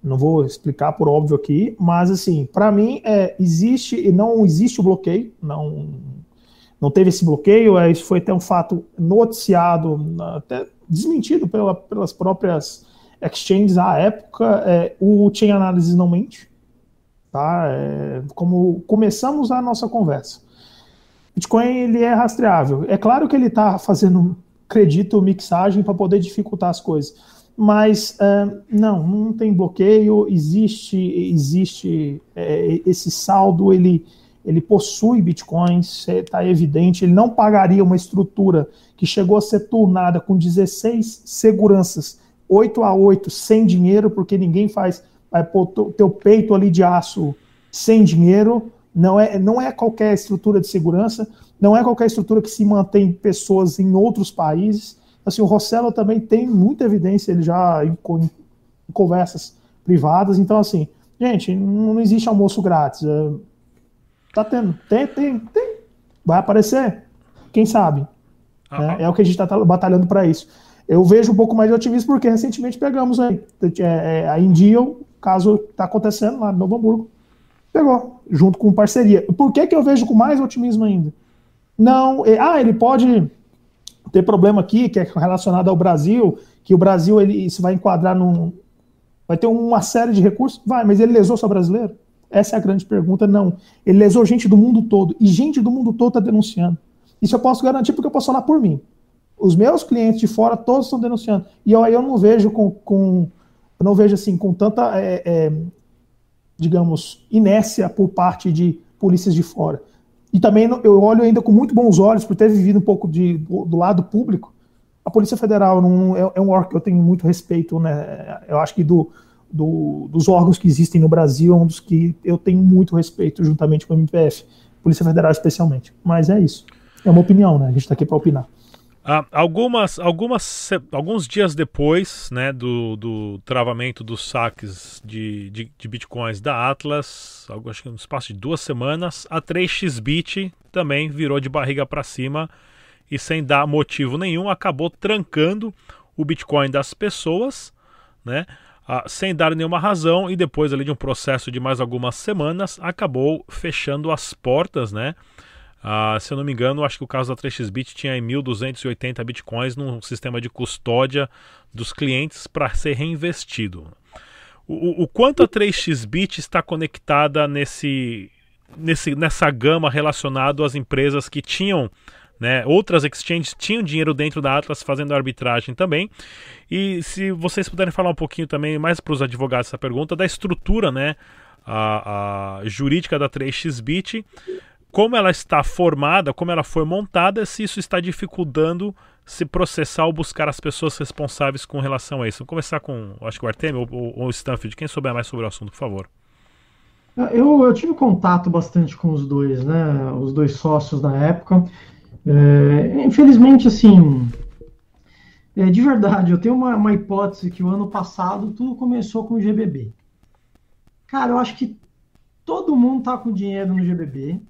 Não vou explicar por óbvio aqui, mas assim, para mim é, existe e não existe o bloqueio, não não teve esse bloqueio. É, isso foi até um fato noticiado, até desmentido pela, pelas próprias exchanges à época. É, o Chain Analysis não mente, tá? É, como começamos a nossa conversa. Bitcoin ele é rastreável. É claro que ele está fazendo acredito, mixagem para poder dificultar as coisas. Mas uh, não, não tem bloqueio, existe, existe é, esse saldo, ele, ele possui bitcoins, está evidente, ele não pagaria uma estrutura que chegou a ser turnada com 16 seguranças, 8 a 8, sem dinheiro, porque ninguém faz, vai pôr teu peito ali de aço sem dinheiro, não é, não é qualquer estrutura de segurança, não é qualquer estrutura que se mantém pessoas em outros países. Assim, o Rossello também tem muita evidência, ele já em, em, conversas privadas. Então, assim, gente, não existe almoço grátis. É, tá tendo, tem, tem, tem. Vai aparecer, quem sabe? Ah, né? É o que a gente está batalhando para isso. Eu vejo um pouco mais de otimismo porque recentemente pegamos aí, é, é, a India, o caso está acontecendo lá no Novo Hamburgo, pegou, junto com parceria. Por que, que eu vejo com mais otimismo ainda? Não, ah, ele pode ter problema aqui, que é relacionado ao Brasil, que o Brasil ele se vai enquadrar num. Vai ter uma série de recursos? Vai, mas ele lesou só brasileiro? Essa é a grande pergunta. Não. Ele lesou gente do mundo todo. E gente do mundo todo está denunciando. Isso eu posso garantir porque eu posso falar por mim. Os meus clientes de fora todos estão denunciando. E eu, eu não vejo com, com. Eu não vejo assim, com tanta, é, é, digamos, inércia por parte de polícias de fora. E também eu olho ainda com muito bons olhos, por ter vivido um pouco de, do, do lado público. A Polícia Federal não, é, é, um órgão que eu tenho muito respeito, né? Eu acho que do, do, dos órgãos que existem no Brasil é um dos que eu tenho muito respeito, juntamente com o MPF, Polícia Federal especialmente. Mas é isso. É uma opinião, né? A gente está aqui para opinar. Ah, algumas, algumas, alguns dias depois né, do, do travamento dos saques de, de, de, bitcoins da Atlas, acho que no espaço de duas semanas, a 3xBit também virou de barriga para cima e sem dar motivo nenhum acabou trancando o Bitcoin das pessoas, né? Ah, sem dar nenhuma razão e depois ali de um processo de mais algumas semanas acabou fechando as portas, né? Uh, se eu não me engano, acho que o caso da 3xBit tinha 1.280 bitcoins num sistema de custódia dos clientes para ser reinvestido. O, o, quanto a 3xBit está conectada nesse, nesse, nessa gama relacionado às empresas que tinham né, outras exchanges tinham dinheiro dentro da Atlas fazendo arbitragem também. E se vocês puderem falar um pouquinho também, mais para os advogados essa pergunta, da estrutura né, a, a jurídica da 3xBit, como ela está formada, como ela foi montada, se isso está dificultando se processar ou buscar as pessoas responsáveis com relação a isso. Vamos começar com, acho que o Artemio ou, ou o Stanfield. Quem souber mais sobre o assunto, por favor. Eu, eu tive contato bastante com os dois, né? Os dois sócios na época. É, infelizmente, assim, é, de verdade, eu tenho uma, uma hipótese que o ano passado tudo começou com o GBB. Cara, eu acho que todo mundo tá com dinheiro no GBB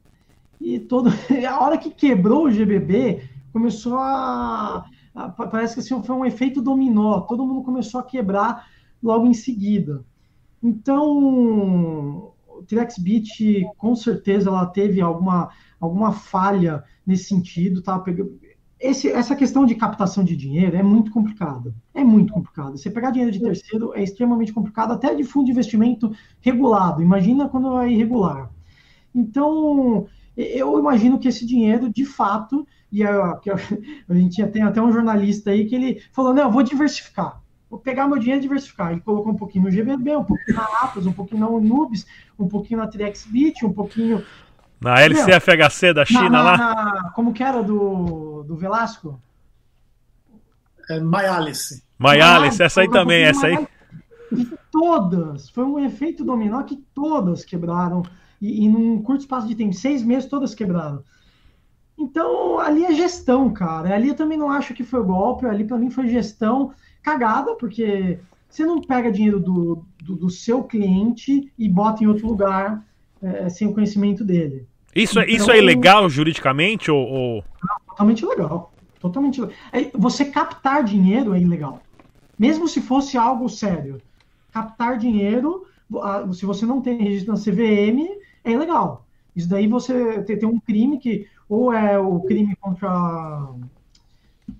e todo <laughs> a hora que quebrou o GBB começou a, a, parece que assim, foi um efeito dominó todo mundo começou a quebrar logo em seguida então o T-Rex com certeza ela teve alguma alguma falha nesse sentido tá esse, essa questão de captação de dinheiro é muito complicada. É muito complicado. Você pegar dinheiro de terceiro é extremamente complicado, até de fundo de investimento regulado. Imagina quando é irregular. Então, eu imagino que esse dinheiro, de fato, e a, a, gente tem até um jornalista aí que ele falou: não, eu vou diversificar. Vou pegar meu dinheiro e diversificar. Ele colocou um pouquinho no GBB, um pouquinho na Atlas, um pouquinho na Nubes, um pouquinho na TrexBit, um pouquinho na LCFHC da China na, na, lá? Na, como que era do, do Velasco? É, Mayalice. Mayalice, essa aí também, essa aí. E todas, foi um efeito dominó que todas quebraram. E, e num curto espaço de tempo, seis meses, todas quebraram. Então, ali é gestão, cara. Ali eu também não acho que foi golpe, ali para mim foi gestão cagada, porque você não pega dinheiro do, do, do seu cliente e bota em outro lugar é, sem o conhecimento dele. Isso, é, então, isso é ilegal juridicamente ou, ou... Totalmente legal. Totalmente legal. É, você captar dinheiro é ilegal. Mesmo se fosse algo sério. Captar dinheiro, se você não tem registro na CVM, é ilegal. Isso daí você tem, tem um crime que ou é o crime contra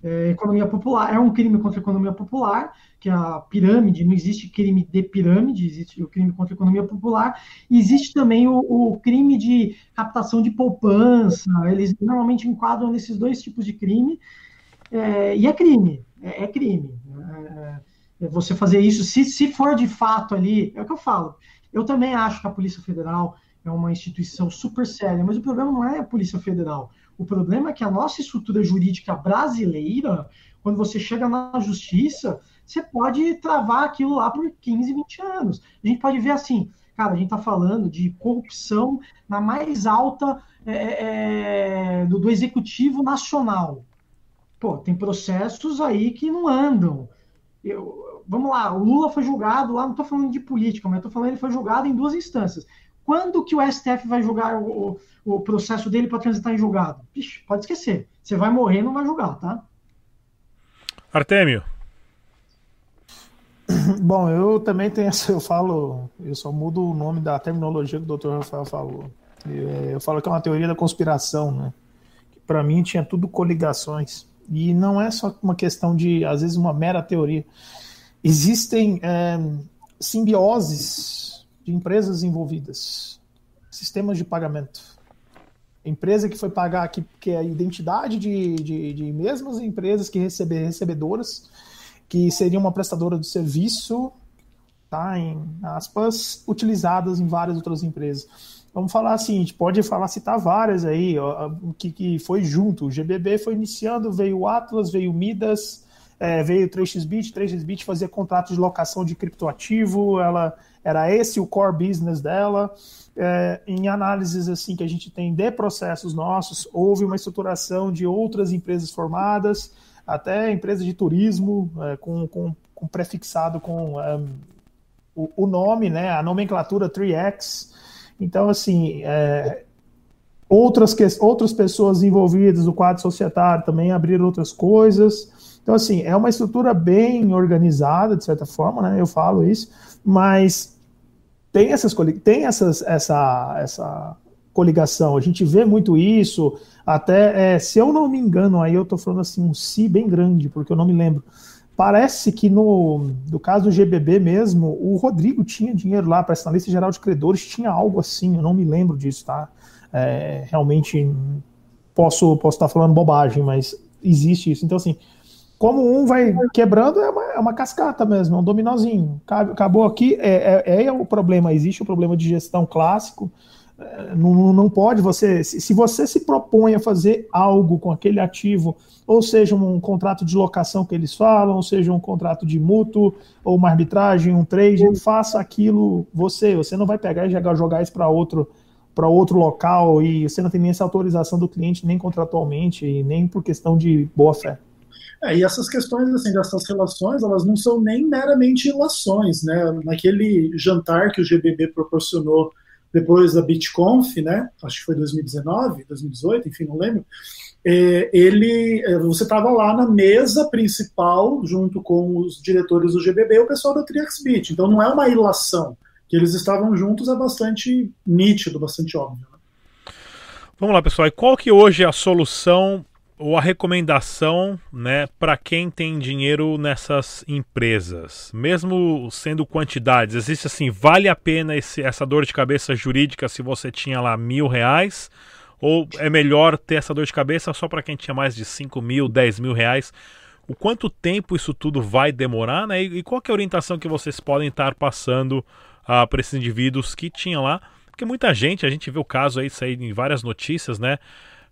é, economia popular, é um crime contra a economia popular, que é a pirâmide, não existe crime de pirâmide, existe o crime contra a economia popular, e existe também o, o crime de captação de poupança, eles normalmente enquadram nesses dois tipos de crime, é, e é crime, é, é crime. É, é, você fazer isso, se, se for de fato ali, é o que eu falo, eu também acho que a Polícia Federal é uma instituição super séria, mas o problema não é a Polícia Federal, o problema é que a nossa estrutura jurídica brasileira, quando você chega na justiça, você pode travar aquilo lá por 15, 20 anos. A gente pode ver assim, cara, a gente está falando de corrupção na mais alta é, é, do, do, executivo nacional. Pô, tem processos aí que não andam. Eu, vamos lá, o Lula foi julgado lá, não estou falando de política, mas estou falando ele foi julgado em duas instâncias. Quando que o STF vai julgar o, o processo dele para transitar em julgado? Ixi, pode esquecer. Você vai morrer e não vai julgar, tá? Artêmio. <coughs> Bom, eu também tenho essa, eu falo, eu só mudo o nome da terminologia que o Dr. Rafael falou. Eu, é, eu falo que é uma teoria da conspiração, né? Que para mim tinha tudo coligações. E não é só uma questão de, às vezes, uma mera teoria. Existem é, simbioses de empresas envolvidas, sistemas de pagamento. Empresa que foi pagar, que, que é a identidade de, de, de mesmas empresas que receber, recebedoras, que seria uma prestadora de serviço, tá, em aspas, utilizadas em várias outras empresas. Vamos falar assim, a gente pode falar, citar várias aí, ó, que, que foi junto. O GBB foi iniciando, veio o Atlas, veio o Midas, é, veio o 3xBit, 3xBit fazia contrato de locação de criptoativo, ela era esse o core business dela. É, em análises assim que a gente tem de processos nossos, houve uma estruturação de outras empresas formadas, até empresas de turismo, é, com, com, com, prefixado com é, o, o, nome, né, a nomenclatura 3X. Então, assim, é, outras, outras pessoas envolvidas no quadro societário também abriram outras coisas. Então, assim, é uma estrutura bem organizada, de certa forma, né? Eu falo isso, mas tem essas tem essas, essa, essa coligação. A gente vê muito isso. Até, é, se eu não me engano, aí eu estou falando assim, um si bem grande, porque eu não me lembro. Parece que no, no caso do GBB mesmo, o Rodrigo tinha dinheiro lá para essa lista geral de credores, tinha algo assim, eu não me lembro disso, tá? É, realmente posso, posso estar falando bobagem, mas existe isso. Então, assim, como um vai quebrando, é uma, é uma cascata mesmo, é um dominozinho. Acabou aqui, é, é, é o problema, existe o problema de gestão clássico. É, não, não pode você, se você se propõe a fazer algo com aquele ativo, ou seja, um contrato de locação que eles falam, ou seja, um contrato de mútuo, ou uma arbitragem, um trade, faça aquilo você. Você não vai pegar e jogar, isso para outro para outro local e você não tem nem essa autorização do cliente, nem contratualmente, nem por questão de boa fé. É, e essas questões assim dessas relações, elas não são nem meramente relações, né? Naquele jantar que o GBB proporcionou depois da BitConf, né? Acho que foi 2019, 2018, enfim, não lembro. É, ele, é, você estava lá na mesa principal, junto com os diretores do GBB e o pessoal da TriXBit. Então não é uma ilação. Que eles estavam juntos é bastante nítido, bastante óbvio. Né? Vamos lá, pessoal. E qual que hoje é a solução ou a recomendação, né, para quem tem dinheiro nessas empresas, mesmo sendo quantidades, existe assim, vale a pena esse, essa dor de cabeça jurídica se você tinha lá mil reais, ou é melhor ter essa dor de cabeça só para quem tinha mais de cinco mil, dez mil reais? O quanto tempo isso tudo vai demorar, né? E, e qual é a orientação que vocês podem estar passando uh, para esses indivíduos que tinham lá? Porque muita gente, a gente vê o caso aí sair em várias notícias, né?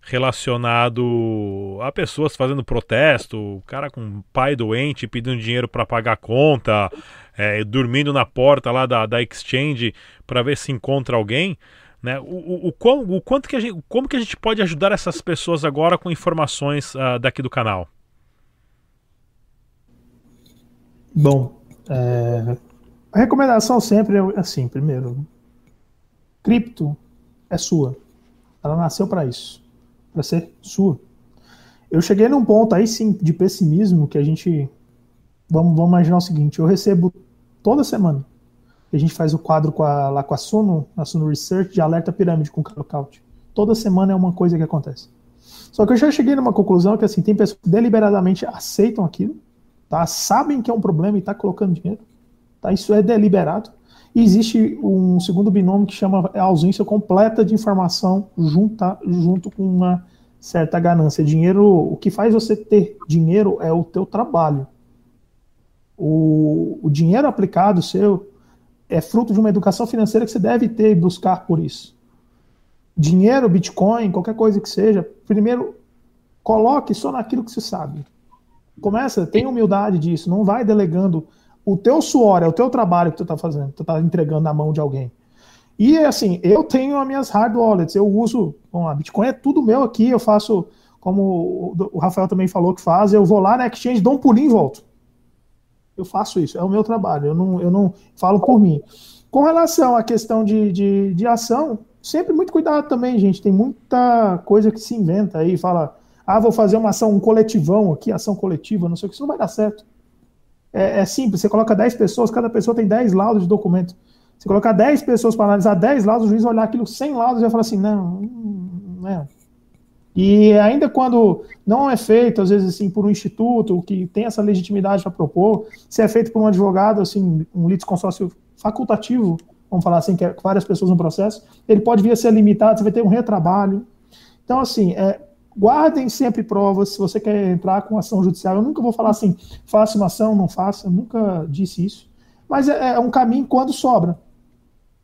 Relacionado a pessoas fazendo protesto, o cara com pai doente pedindo dinheiro para pagar conta, é, dormindo na porta lá da, da exchange para ver se encontra alguém. Né? O, o, o, o, quanto que a gente, como que a gente pode ajudar essas pessoas agora com informações uh, daqui do canal? Bom, é, a recomendação sempre é assim: primeiro, cripto é sua, ela nasceu para isso para ser sua. Eu cheguei num ponto aí sim de pessimismo que a gente. Vamos, vamos imaginar o seguinte: eu recebo toda semana. A gente faz o quadro com a, lá com a Suno, a Suno Research, de alerta pirâmide com o Calcaut. Toda semana é uma coisa que acontece. Só que eu já cheguei numa conclusão que assim, tem pessoas que deliberadamente aceitam aquilo, tá? sabem que é um problema e tá colocando dinheiro. Tá? Isso é deliberado. E existe um segundo binômio que chama ausência completa de informação junta, junto com uma certa ganância. Dinheiro, o que faz você ter dinheiro é o teu trabalho. O, o dinheiro aplicado seu é fruto de uma educação financeira que você deve ter e buscar por isso. Dinheiro, Bitcoin, qualquer coisa que seja, primeiro coloque só naquilo que você sabe. Começa, tenha humildade disso, não vai delegando o teu suor, é o teu trabalho que tu tá fazendo, tu tá entregando na mão de alguém. E assim, eu tenho as minhas hard wallets, eu uso, bom, a Bitcoin é tudo meu aqui, eu faço, como o Rafael também falou que faz, eu vou lá na exchange, dou um pulinho e volto. Eu faço isso, é o meu trabalho, eu não, eu não falo por mim. Com relação à questão de, de, de ação, sempre muito cuidado também, gente. Tem muita coisa que se inventa aí, fala, ah, vou fazer uma ação, um coletivão aqui, ação coletiva, não sei o que, isso não vai dar certo é, é, simples, você coloca 10 pessoas, cada pessoa tem 10 laudos de documento. Você colocar 10 pessoas para analisar 10 laudos, o juiz vai olhar aquilo 100 laudos e vai falar assim, não, não é. E ainda quando não é feito, às vezes assim, por um instituto que tem essa legitimidade para propor, se é feito por um advogado, assim, um litisconsórcio facultativo, vamos falar assim, que é várias pessoas no processo, ele pode vir a ser limitado, você vai ter um retrabalho. Então, assim, é, Guardem sempre provas se você quer entrar com ação judicial. Eu nunca vou falar assim, faça uma ação, não faça, nunca disse isso. Mas é, é um caminho quando sobra.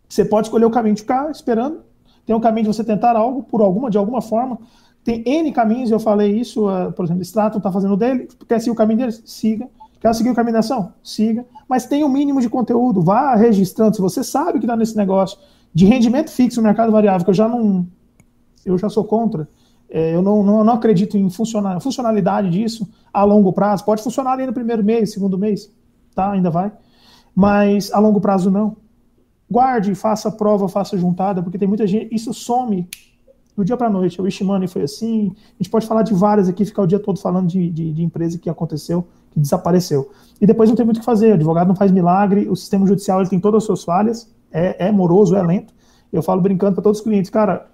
Você pode escolher o caminho de ficar esperando, tem um caminho de você tentar algo por alguma, de alguma forma. Tem N caminhos, eu falei isso, uh, por exemplo, Strato está fazendo dele, quer seguir o caminho dele? Siga. Quer seguir o caminho da ação? Siga. Mas tem o um mínimo de conteúdo, vá registrando. Se você sabe que está nesse negócio de rendimento fixo no mercado variável, que eu já não. Eu já sou contra eu não, não, não, acredito em funcionar, funcionalidade disso a longo prazo. Pode funcionar ali no primeiro mês, segundo mês, tá? Ainda vai. Mas a longo prazo não. Guarde, faça prova, faça juntada, porque tem muita gente. Isso some do dia para noite. O Ishimani foi assim. A gente pode falar de várias aqui, ficar o dia todo falando de, de, de empresa que aconteceu, que desapareceu. E depois não tem muito o que fazer. O advogado não faz milagre, o sistema judicial ele tem todas as suas falhas, é, é moroso, é lento. Eu falo brincando para todos os clientes, cara,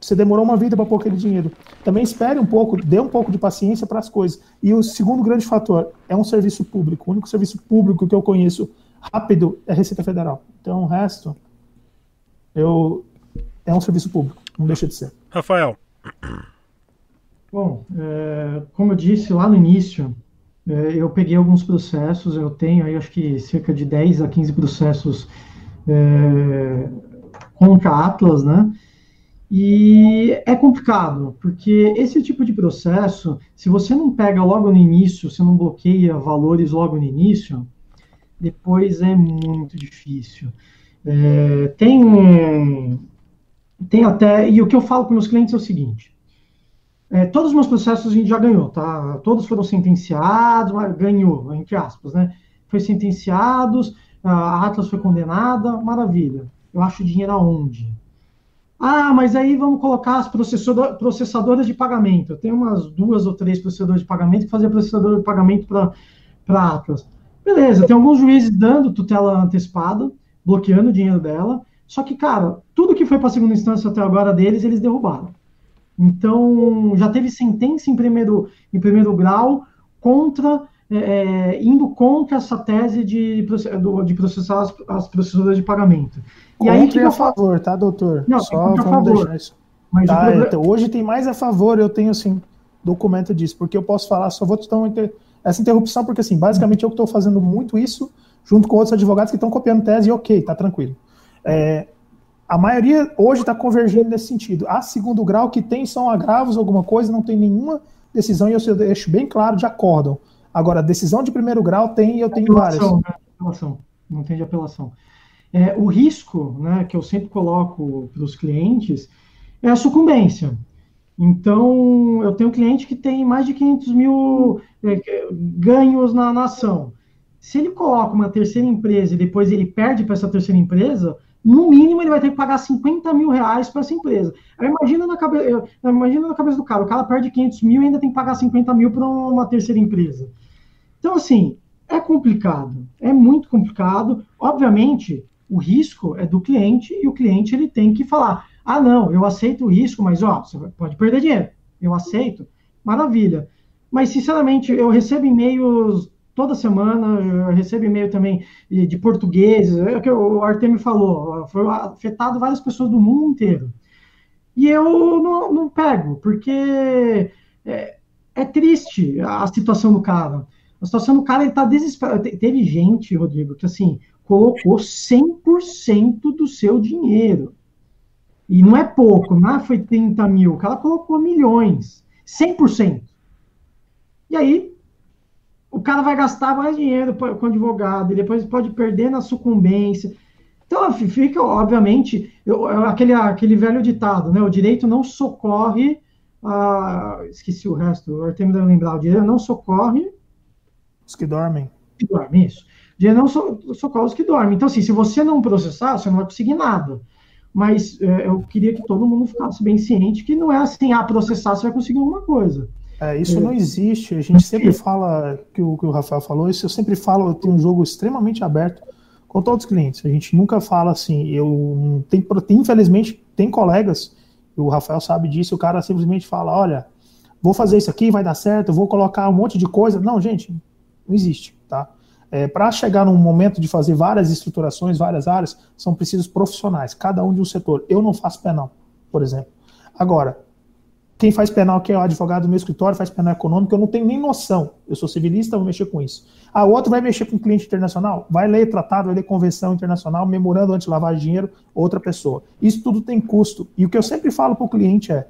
você demorou uma vida para pôr aquele dinheiro. Também espere um pouco, dê um pouco de paciência para as coisas. E o segundo grande fator é um serviço público. O único serviço público que eu conheço rápido é a Receita Federal. Então o resto eu, é um serviço público, não deixa de ser. Rafael. Bom, é, como eu disse lá no início, é, eu peguei alguns processos, eu tenho aí acho que cerca de 10 a 15 processos é, contra a Atlas, né? E é complicado, porque esse tipo de processo, se você não pega logo no início, você não bloqueia valores logo no início, depois é muito difícil. É, tem, tem até. E o que eu falo para meus clientes é o seguinte: é, todos os meus processos a gente já ganhou, tá? Todos foram sentenciados, ganhou, entre aspas, né? Foi sentenciados, a Atlas foi condenada, maravilha. Eu acho dinheiro aonde? Ah, mas aí vamos colocar as processadoras de pagamento. Eu tenho umas duas ou três processadoras de pagamento que fazem processador de pagamento para Atlas. Beleza, tem alguns juízes dando tutela antecipada, bloqueando o dinheiro dela. Só que, cara, tudo que foi para segunda instância até agora deles, eles derrubaram. Então, já teve sentença em primeiro, em primeiro grau contra, é, é indo contra essa tese de, de processar as, as processadoras de pagamento. E contra aí que a favor, tá, doutor? Não, Só vamos favor. deixar isso. Mas tá, problema... então, hoje tem mais a favor, eu tenho, assim, documento disso, porque eu posso falar, só vou te dar uma inter... essa interrupção, porque, assim, basicamente eu estou fazendo muito isso junto com outros advogados que estão copiando tese e ok, tá tranquilo. É, a maioria hoje está convergindo nesse sentido. A segundo grau que tem são agravos, alguma coisa, não tem nenhuma decisão, e eu deixo bem claro, de acórdão. Agora, decisão de primeiro grau tem e eu tenho apelação, várias. Né? Apelação, não tem de apelação. É, o risco, né, que eu sempre coloco para os clientes, é a sucumbência. Então, eu tenho um cliente que tem mais de 500 mil é, ganhos na nação. Se ele coloca uma terceira empresa e depois ele perde para essa terceira empresa, no mínimo ele vai ter que pagar 50 mil reais para essa empresa. imagina na, cabe... imagina na cabeça do cara, o cara perde 500 mil e ainda tem que pagar 50 mil para uma terceira empresa. Então, assim, é complicado, é muito complicado. Obviamente, o risco é do cliente e o cliente ele tem que falar: ah, não, eu aceito o risco, mas ó, você pode perder dinheiro. Eu aceito, maravilha. Mas, sinceramente, eu recebo e-mails toda semana, eu recebo e-mail também de portugueses, é o que o Artemio falou, foi afetado várias pessoas do mundo inteiro. E eu não, não pego, porque é, é, triste a situação do cara. A situação do cara, ele tá desesperado. Teve gente, Rodrigo, que assim, colocou 100% do seu dinheiro. E não é pouco, não é foi 30 mil, o cara colocou milhões, 100%. E aí, o cara vai gastar mais dinheiro com advogado, e depois pode perder na sucumbência. Então, fica, obviamente, eu, aquele, aquele velho ditado, né? O direito não socorre. A... Esqueci o resto, o Artemio deve lembrar. O direito não socorre. Os que dormem. Que dormem, isso. O direito não so, socorre os que dormem. Então, assim, se você não processar, você não vai conseguir nada. Mas é, eu queria que todo mundo ficasse bem ciente que não é assim, ah, processar você vai conseguir alguma coisa. É, isso é. não existe. A gente sempre fala que o que o Rafael falou, isso eu sempre falo, eu tenho um jogo extremamente aberto com todos os clientes. A gente nunca fala assim, eu tem, infelizmente tem colegas, o Rafael sabe disso, o cara simplesmente fala, olha, vou fazer isso aqui, vai dar certo, vou colocar um monte de coisa. Não, gente, não existe, tá? É, Para chegar num momento de fazer várias estruturações, várias áreas, são precisos profissionais, cada um de um setor. Eu não faço penal, por exemplo. Agora, quem faz penal, que é o advogado do meu escritório, faz penal econômico, eu não tenho nem noção. Eu sou civilista, vou mexer com isso. A outro vai mexer com cliente internacional, vai ler tratado, vai ler convenção internacional, memorando anti-lavagem de dinheiro, outra pessoa. Isso tudo tem custo. E o que eu sempre falo para o cliente é: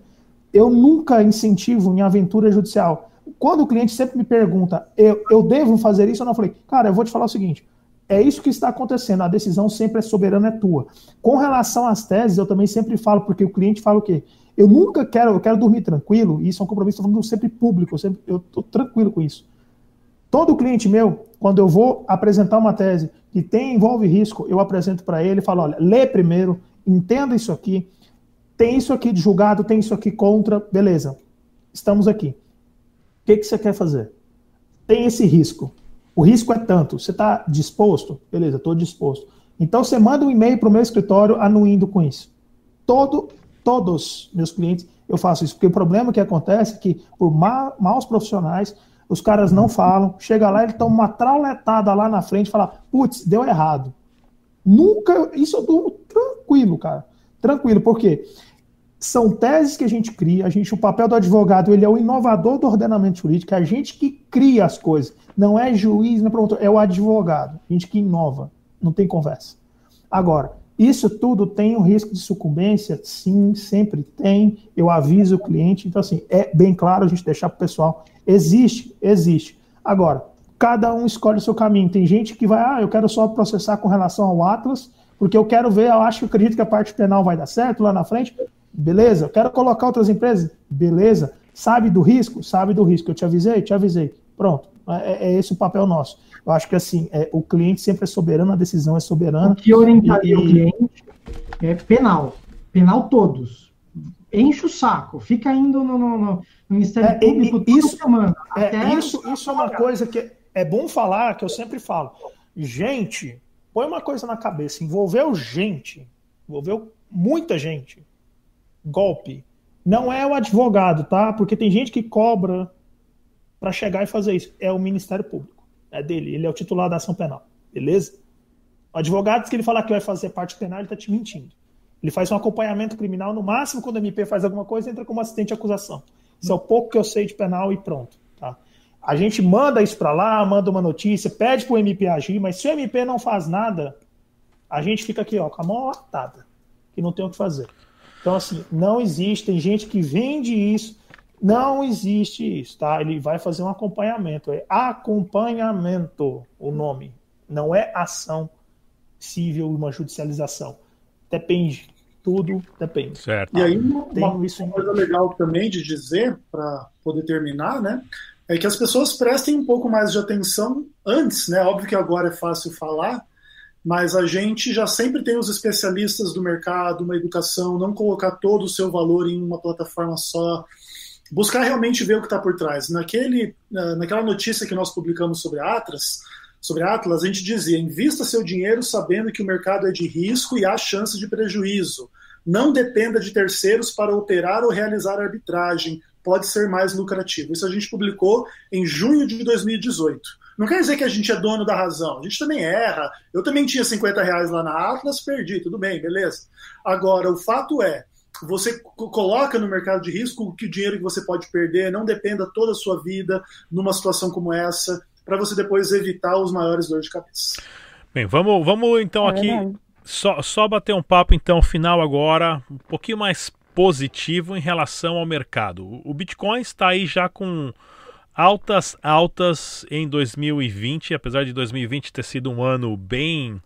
eu nunca incentivo em aventura judicial. Quando o cliente sempre me pergunta, eu, eu devo fazer isso? Eu não falei, cara, eu vou te falar o seguinte: é isso que está acontecendo. A decisão sempre é soberana, é tua. Com relação às teses, eu também sempre falo, porque o cliente fala o quê? Eu nunca quero, eu quero dormir tranquilo, e isso é um compromisso, falando sempre público, eu, sempre, eu estou tranquilo com isso. Todo cliente meu, quando eu vou apresentar uma tese que tem, envolve risco, eu apresento para ele falo, olha, lê primeiro, entenda isso aqui, tem isso aqui de julgado, tem isso aqui contra, beleza, estamos aqui. O que, que você quer fazer? Tem esse risco. O risco é tanto. Você está disposto? Beleza, estou disposto. Então você manda um e-mail para o meu escritório anuindo com isso. Todo todos meus clientes eu faço isso, porque o problema que acontece é que por ma maus profissionais, os caras não falam, chega lá, ele toma uma trauletada lá na frente e fala, putz, deu errado. Nunca, isso eu durmo tranquilo, cara. Tranquilo, porque são teses que a gente cria, a gente, o papel do advogado, ele é o inovador do ordenamento jurídico, é a gente que cria as coisas, não é juiz, não é promotor, é o advogado, a gente que inova, não tem conversa. Agora, isso tudo tem um risco de sucumbência? Sim, sempre tem. Eu aviso o cliente. Então, assim, é bem claro a gente deixar para o pessoal. Existe, existe. Agora, cada um escolhe o seu caminho. Tem gente que vai, ah, eu quero só processar com relação ao Atlas, porque eu quero ver, eu acho que eu acredito que a parte penal vai dar certo lá na frente. Beleza. Eu quero colocar outras empresas. Beleza. Sabe do risco? Sabe do risco. Eu te avisei? Te avisei. Pronto. É, é esse o papel nosso. Eu acho que assim, é, o cliente sempre é soberano, a decisão é soberana. O que orientaria e... o cliente é penal. Penal todos. Enche o saco, fica indo no, no, no Ministério é, Público isso, semana. É, isso, isso é uma coisa que é bom falar, que eu sempre falo. Gente, põe uma coisa na cabeça, envolveu gente, envolveu muita gente. Golpe Não é o advogado, tá? Porque tem gente que cobra para chegar e fazer isso. É o Ministério Público. É dele. Ele é o titular da ação penal. Beleza? O advogado que ele fala que vai fazer parte penal, ele está te mentindo. Ele faz um acompanhamento criminal, no máximo, quando o MP faz alguma coisa, entra como assistente de acusação. Isso é o pouco que eu sei de penal e pronto. Tá? A gente manda isso para lá, manda uma notícia, pede para o MP agir, mas se o MP não faz nada, a gente fica aqui ó, com a mão latada, que não tem o que fazer. Então, assim, não existe, tem gente que vende isso, não existe isso, tá? Ele vai fazer um acompanhamento, é acompanhamento o nome, não é ação civil, uma judicialização. Depende, tudo depende. Certo. E aí, uma, uma, isso uma coisa legal também de dizer, para poder terminar, né? É que as pessoas prestem um pouco mais de atenção antes, né? Óbvio que agora é fácil falar, mas a gente já sempre tem os especialistas do mercado, uma educação, não colocar todo o seu valor em uma plataforma só, buscar realmente ver o que está por trás. Naquele, naquela notícia que nós publicamos sobre Atlas, sobre a Atlas, a gente dizia: invista seu dinheiro sabendo que o mercado é de risco e há chance de prejuízo. Não dependa de terceiros para operar ou realizar arbitragem. Pode ser mais lucrativo. Isso a gente publicou em junho de 2018. Não quer dizer que a gente é dono da razão. A gente também erra. Eu também tinha 50 reais lá na Atlas, perdi, tudo bem, beleza. Agora, o fato é, você coloca no mercado de risco que o dinheiro que você pode perder não dependa toda a sua vida numa situação como essa, para você depois evitar os maiores dores de cabeça. Bem, vamos, vamos então é aqui só, só bater um papo então final agora, um pouquinho mais positivo em relação ao mercado. O Bitcoin está aí já com altas altas em 2020, apesar de 2020 ter sido um ano bem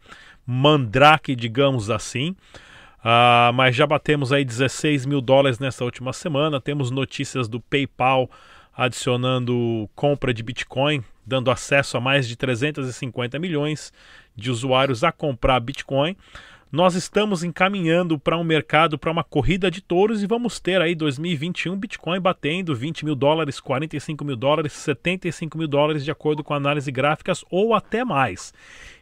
mandrake, digamos assim. Uh, mas já batemos aí 16 mil dólares nessa última semana. Temos notícias do PayPal adicionando compra de Bitcoin, dando acesso a mais de 350 milhões de usuários a comprar Bitcoin nós estamos encaminhando para um mercado, para uma corrida de touros e vamos ter aí 2021 Bitcoin batendo 20 mil dólares, 45 mil dólares, 75 mil dólares, de acordo com análise gráficas ou até mais.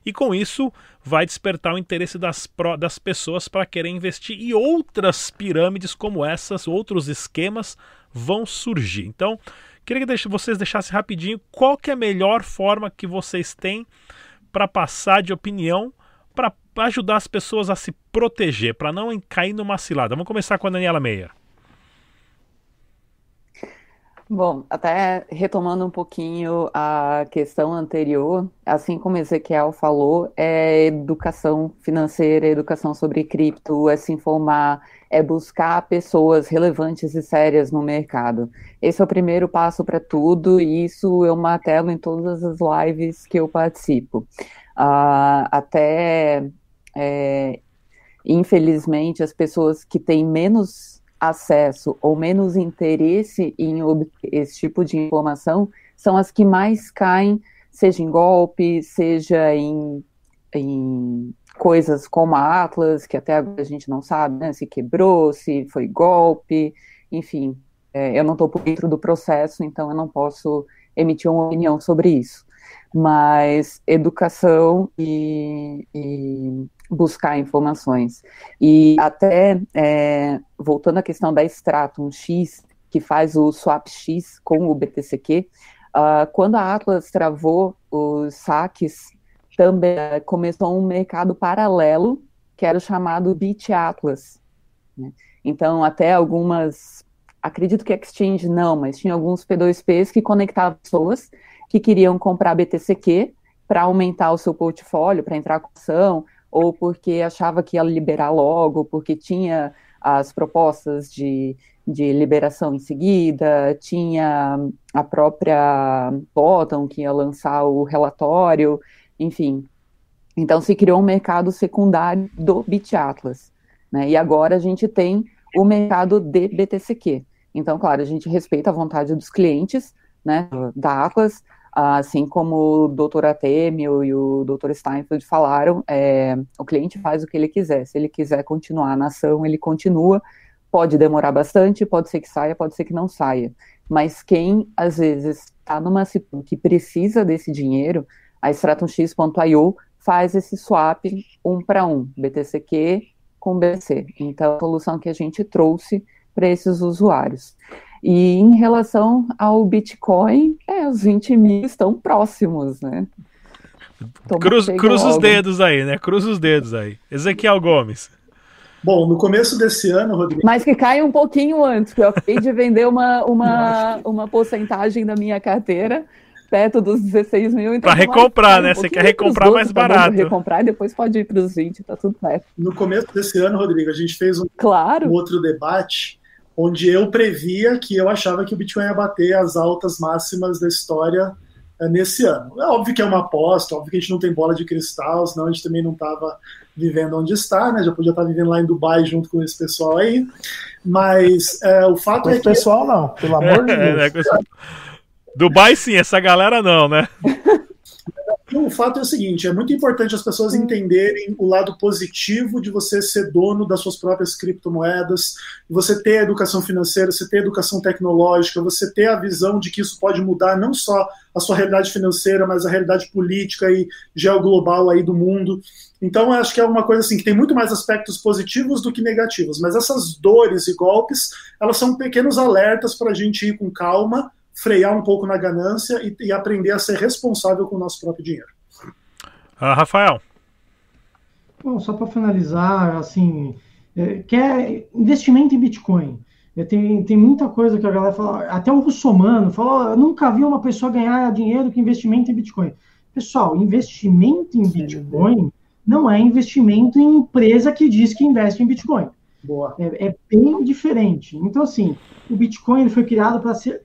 E com isso vai despertar o interesse das, das pessoas para querer investir e outras pirâmides como essas, outros esquemas vão surgir. Então, queria que vocês deixassem rapidinho qual que é a melhor forma que vocês têm para passar de opinião para ajudar as pessoas a se proteger, para não cair numa cilada. Vamos começar com a Daniela Meia. Bom, até retomando um pouquinho a questão anterior, assim como Ezequiel falou, é educação financeira, educação sobre cripto, é se informar, é buscar pessoas relevantes e sérias no mercado. Esse é o primeiro passo para tudo e isso eu martelo em todas as lives que eu participo. Uh, até, é, infelizmente, as pessoas que têm menos acesso ou menos interesse em obter esse tipo de informação são as que mais caem, seja em golpe, seja em, em coisas como a Atlas, que até agora a gente não sabe né, se quebrou, se foi golpe, enfim. É, eu não estou por dentro do processo, então eu não posso emitir uma opinião sobre isso mas educação e, e buscar informações. E até, é, voltando à questão da Stratum X, que faz o swap X com o BTCQ, uh, ah, quando a Atlas travou os saques, também uh, começou um mercado paralelo, que era o chamado Bit Atlas. Né? Então, até algumas, acredito que Exchange não, mas tinha alguns P2Ps que conectavam pessoas que queriam comprar BTCQ para aumentar o seu portfólio, para entrar com ação, ou porque achava que ia liberar logo, porque tinha as propostas de, de liberação em seguida, tinha a própria Bottom que ia lançar o relatório, enfim. Então se criou um mercado secundário do BitAtlas. Né? E agora a gente tem o mercado de BTCQ. Então, claro, a gente respeita a vontade dos clientes né, da Atlas, Assim como o Dr. Atemio e o Dr. Steinfeld falaram, é, o cliente faz o que ele quiser. Se ele quiser continuar na ação, ele continua. Pode demorar bastante, pode ser que saia, pode ser que não saia. Mas quem, às vezes, está numa situação que precisa desse dinheiro, a StratumX.io faz esse swap um para um, BTCQ com BC. Então, a solução que a gente trouxe para esses usuários. E em relação ao Bitcoin, é, os 20 mil estão próximos, né? Cruz, cruza os dedos aí, né? Cruza os dedos aí. Ezequiel Gomes. Bom, no começo desse ano, Rodrigo. Mas que caia um pouquinho antes, porque eu acabei de vender uma, uma, <laughs> uma porcentagem da minha carteira perto dos 16 mil. Então para recomprar, né? Um Você quer recomprar mais tá barato. recomprar e depois pode ir para os 20, tá tudo certo. No começo desse ano, Rodrigo, a gente fez um, claro. um outro debate onde eu previa que eu achava que o Bitcoin ia bater as altas máximas da história uh, nesse ano. É óbvio que é uma aposta, óbvio que a gente não tem bola de cristal, senão a gente também não estava vivendo onde está, né? Já podia estar vivendo lá em Dubai junto com esse pessoal aí. Mas uh, o fato com é que. pessoal não, pelo amor de é, <laughs> Deus. É, Dubai sim, essa galera não, né? <laughs> O fato é o seguinte: é muito importante as pessoas entenderem o lado positivo de você ser dono das suas próprias criptomoedas, você ter educação financeira, você ter educação tecnológica, você ter a visão de que isso pode mudar não só a sua realidade financeira, mas a realidade política e geoglobal aí do mundo. Então, eu acho que é uma coisa assim que tem muito mais aspectos positivos do que negativos. Mas essas dores e golpes, elas são pequenos alertas para a gente ir com calma frear um pouco na ganância e, e aprender a ser responsável com o nosso próprio dinheiro. Ah, Rafael. Bom, só para finalizar, assim, é, quer investimento em Bitcoin. É, tem, tem muita coisa que a galera fala, até o russomano falou, eu nunca vi uma pessoa ganhar dinheiro com investimento em Bitcoin. Pessoal, investimento em Bitcoin não é investimento em empresa que diz que investe em Bitcoin. Boa. É, é bem diferente. Então, assim, o Bitcoin ele foi criado para ser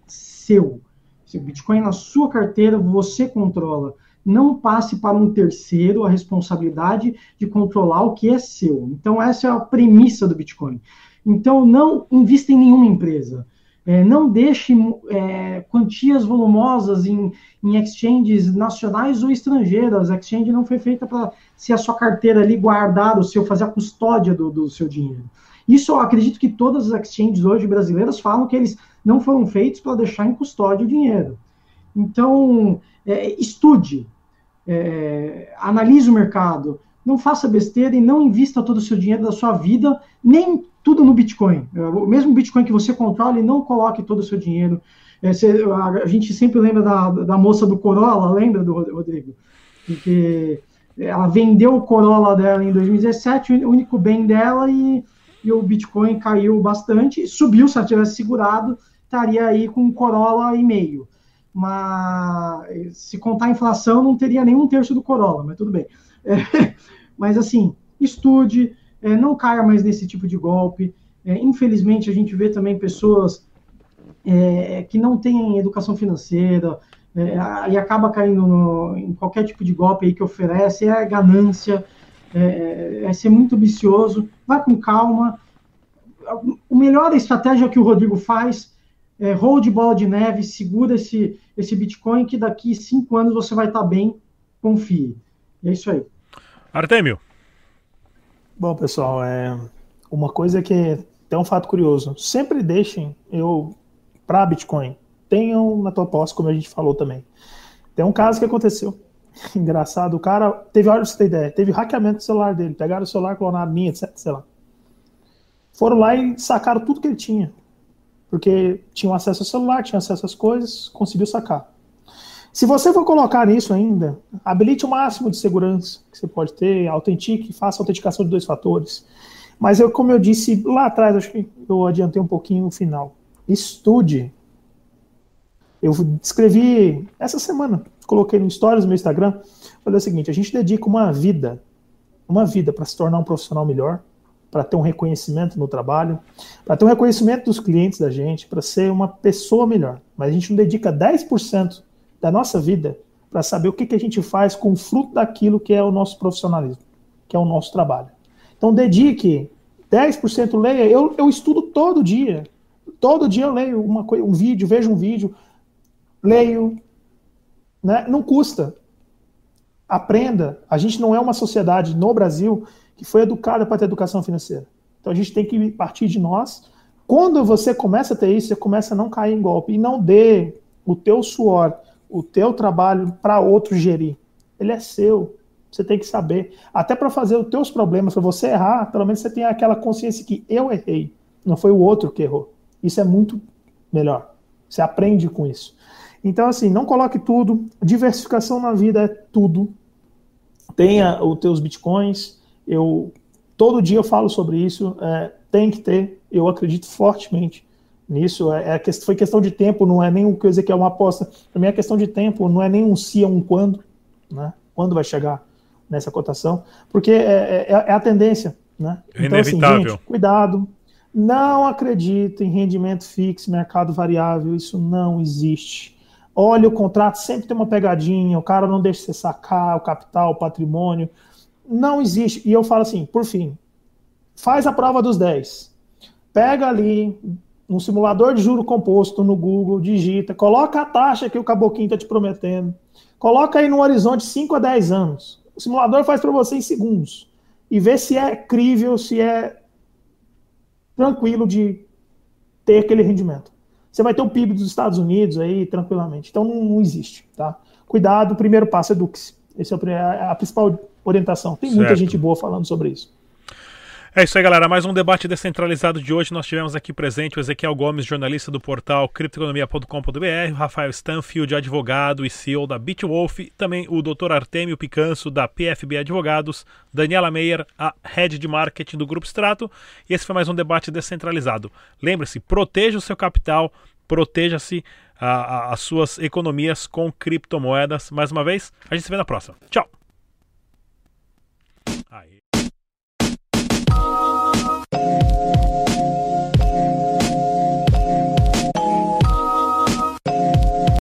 seu. Se o Bitcoin na sua carteira, você controla. Não passe para um terceiro a responsabilidade de controlar o que é seu. Então, essa é a premissa do Bitcoin. Então, não invista em nenhuma empresa. É, não deixe é, quantias volumosas em, em, exchanges nacionais ou estrangeiras. A exchange não foi feita para ser a sua carteira ali guardada, o seu fazer a custódia do, do seu dinheiro. Isso eu acredito que todas as exchanges hoje brasileiras falam que eles não foram feitos para deixar em custódia o dinheiro. Então, é, estude, é, analise o mercado, não faça besteira e não invista todo o seu dinheiro da sua vida, nem tudo no Bitcoin. É, o mesmo Bitcoin que você controla, não coloque todo o seu dinheiro. É, você, a, gente sempre lembra da, da moça do Corolla, lembra do Rodrigo? Porque ela vendeu o Corolla dela em 2017, o único bem dela, e e o Bitcoin caiu bastante, subiu, se ela tivesse segurado, estaria aí com um Corolla e meio. Mas se contar a inflação, não teria nem um terço do Corolla, mas tudo bem. É, <laughs> mas assim, estude, é, não caia mais nesse tipo de golpe. É, infelizmente, a gente vê também pessoas é, que não têm educação financeira é, e acaba caindo no, em qualquer tipo de golpe aí que oferece, é ganância, é, é ser muito ambicioso, vai com calma. O melhor estratégia que o Rodrigo faz é hold bola de neve, segura esse, esse Bitcoin que daqui cinco anos você vai estar bem, confie. É isso aí. Artemio. Bom, pessoal, é uma coisa que tem um fato curioso. Sempre deixem eu para Bitcoin. Tenham na tua posse, como a gente falou também. Tem um caso que aconteceu. <laughs> Engraçado, o cara teve, olha pra você ter ideia, teve hackeamento do celular dele, pegaram o celular, clonaram minha, etc, sei lá. Foram lá e sacaram tudo que ele tinha. Porque tinham acesso ao celular, tinham acesso às coisas, conseguiu sacar. Se você for colocar nisso ainda, habilite o máximo de segurança que você pode ter, autentique, faça autenticação de dois fatores. Mas eu, como eu disse lá atrás, acho que eu adiantei um pouquinho o final. Estude. Eu escrevi essa semana coloquei no stories do meu Instagram, falei o seguinte, a gente dedica uma vida, uma vida para se tornar um profissional melhor, para ter um reconhecimento no trabalho, para ter um reconhecimento dos clientes da gente, para ser uma pessoa melhor. Mas a gente não dedica 10% da nossa vida para saber o que, que a gente faz com o fruto daquilo que é o nosso profissionalismo, que é o nosso trabalho. Então dedique 10% leia. Eu, eu estudo todo dia. Todo dia eu leio uma, um vídeo, vejo um vídeo, leio, né? Não custa. Aprenda. A gente não é uma sociedade no Brasil que foi educada para ter educação financeira. Então a gente tem que partir de nós. Quando você começa a ter isso, você começa a não cair em golpe e não dê o teu suor, o teu trabalho para outro gerir. Ele é seu. Você tem que saber. Até para fazer os teus problemas, para você errar, pelo menos você tem aquela consciência que eu errei. não foi o outro que errou. Isso é muito melhor. Você aprende com isso. Então, assim, não coloque tudo. Diversificação na vida é tudo. Tenha os teus bitcoins. Eu todo dia eu falo sobre isso. É, tem que ter. Eu acredito fortemente nisso. É, é, foi questão de tempo, não é nem uma coisa que é uma aposta. Para mim é questão de tempo, não é nem um se, é um quando. Né? Quando vai chegar nessa cotação? Porque é, é, é a tendência. Né? É então, assim, gente, cuidado. Não acredito em rendimento fixo, mercado variável. Isso não existe. Olha, o contrato sempre tem uma pegadinha, o cara não deixa você sacar o capital, o patrimônio. Não existe. E eu falo assim, por fim, faz a prova dos 10. Pega ali um simulador de juro composto no Google, digita, coloca a taxa que o caboquinho está te prometendo, coloca aí no horizonte 5 a 10 anos. O simulador faz para você em segundos. E vê se é crível, se é tranquilo de ter aquele rendimento. Você vai ter o PIB dos Estados Unidos aí tranquilamente. Então não, não existe, tá? Cuidado, o primeiro passo, eduque-se. Essa é a principal orientação. Tem muita certo. gente boa falando sobre isso. É isso aí, galera. Mais um debate descentralizado de hoje. Nós tivemos aqui presente o Ezequiel Gomes, jornalista do portal criptoeconomia.com.br, o Rafael Stanfield, advogado e CEO da Bitwolf, também o Dr. Artemio Picanso, da PFB Advogados, Daniela Meyer, a Head de Marketing do Grupo Strato. E esse foi mais um debate descentralizado. Lembre-se, proteja o seu capital, proteja-se as suas economias com criptomoedas. Mais uma vez, a gente se vê na próxima. Tchau!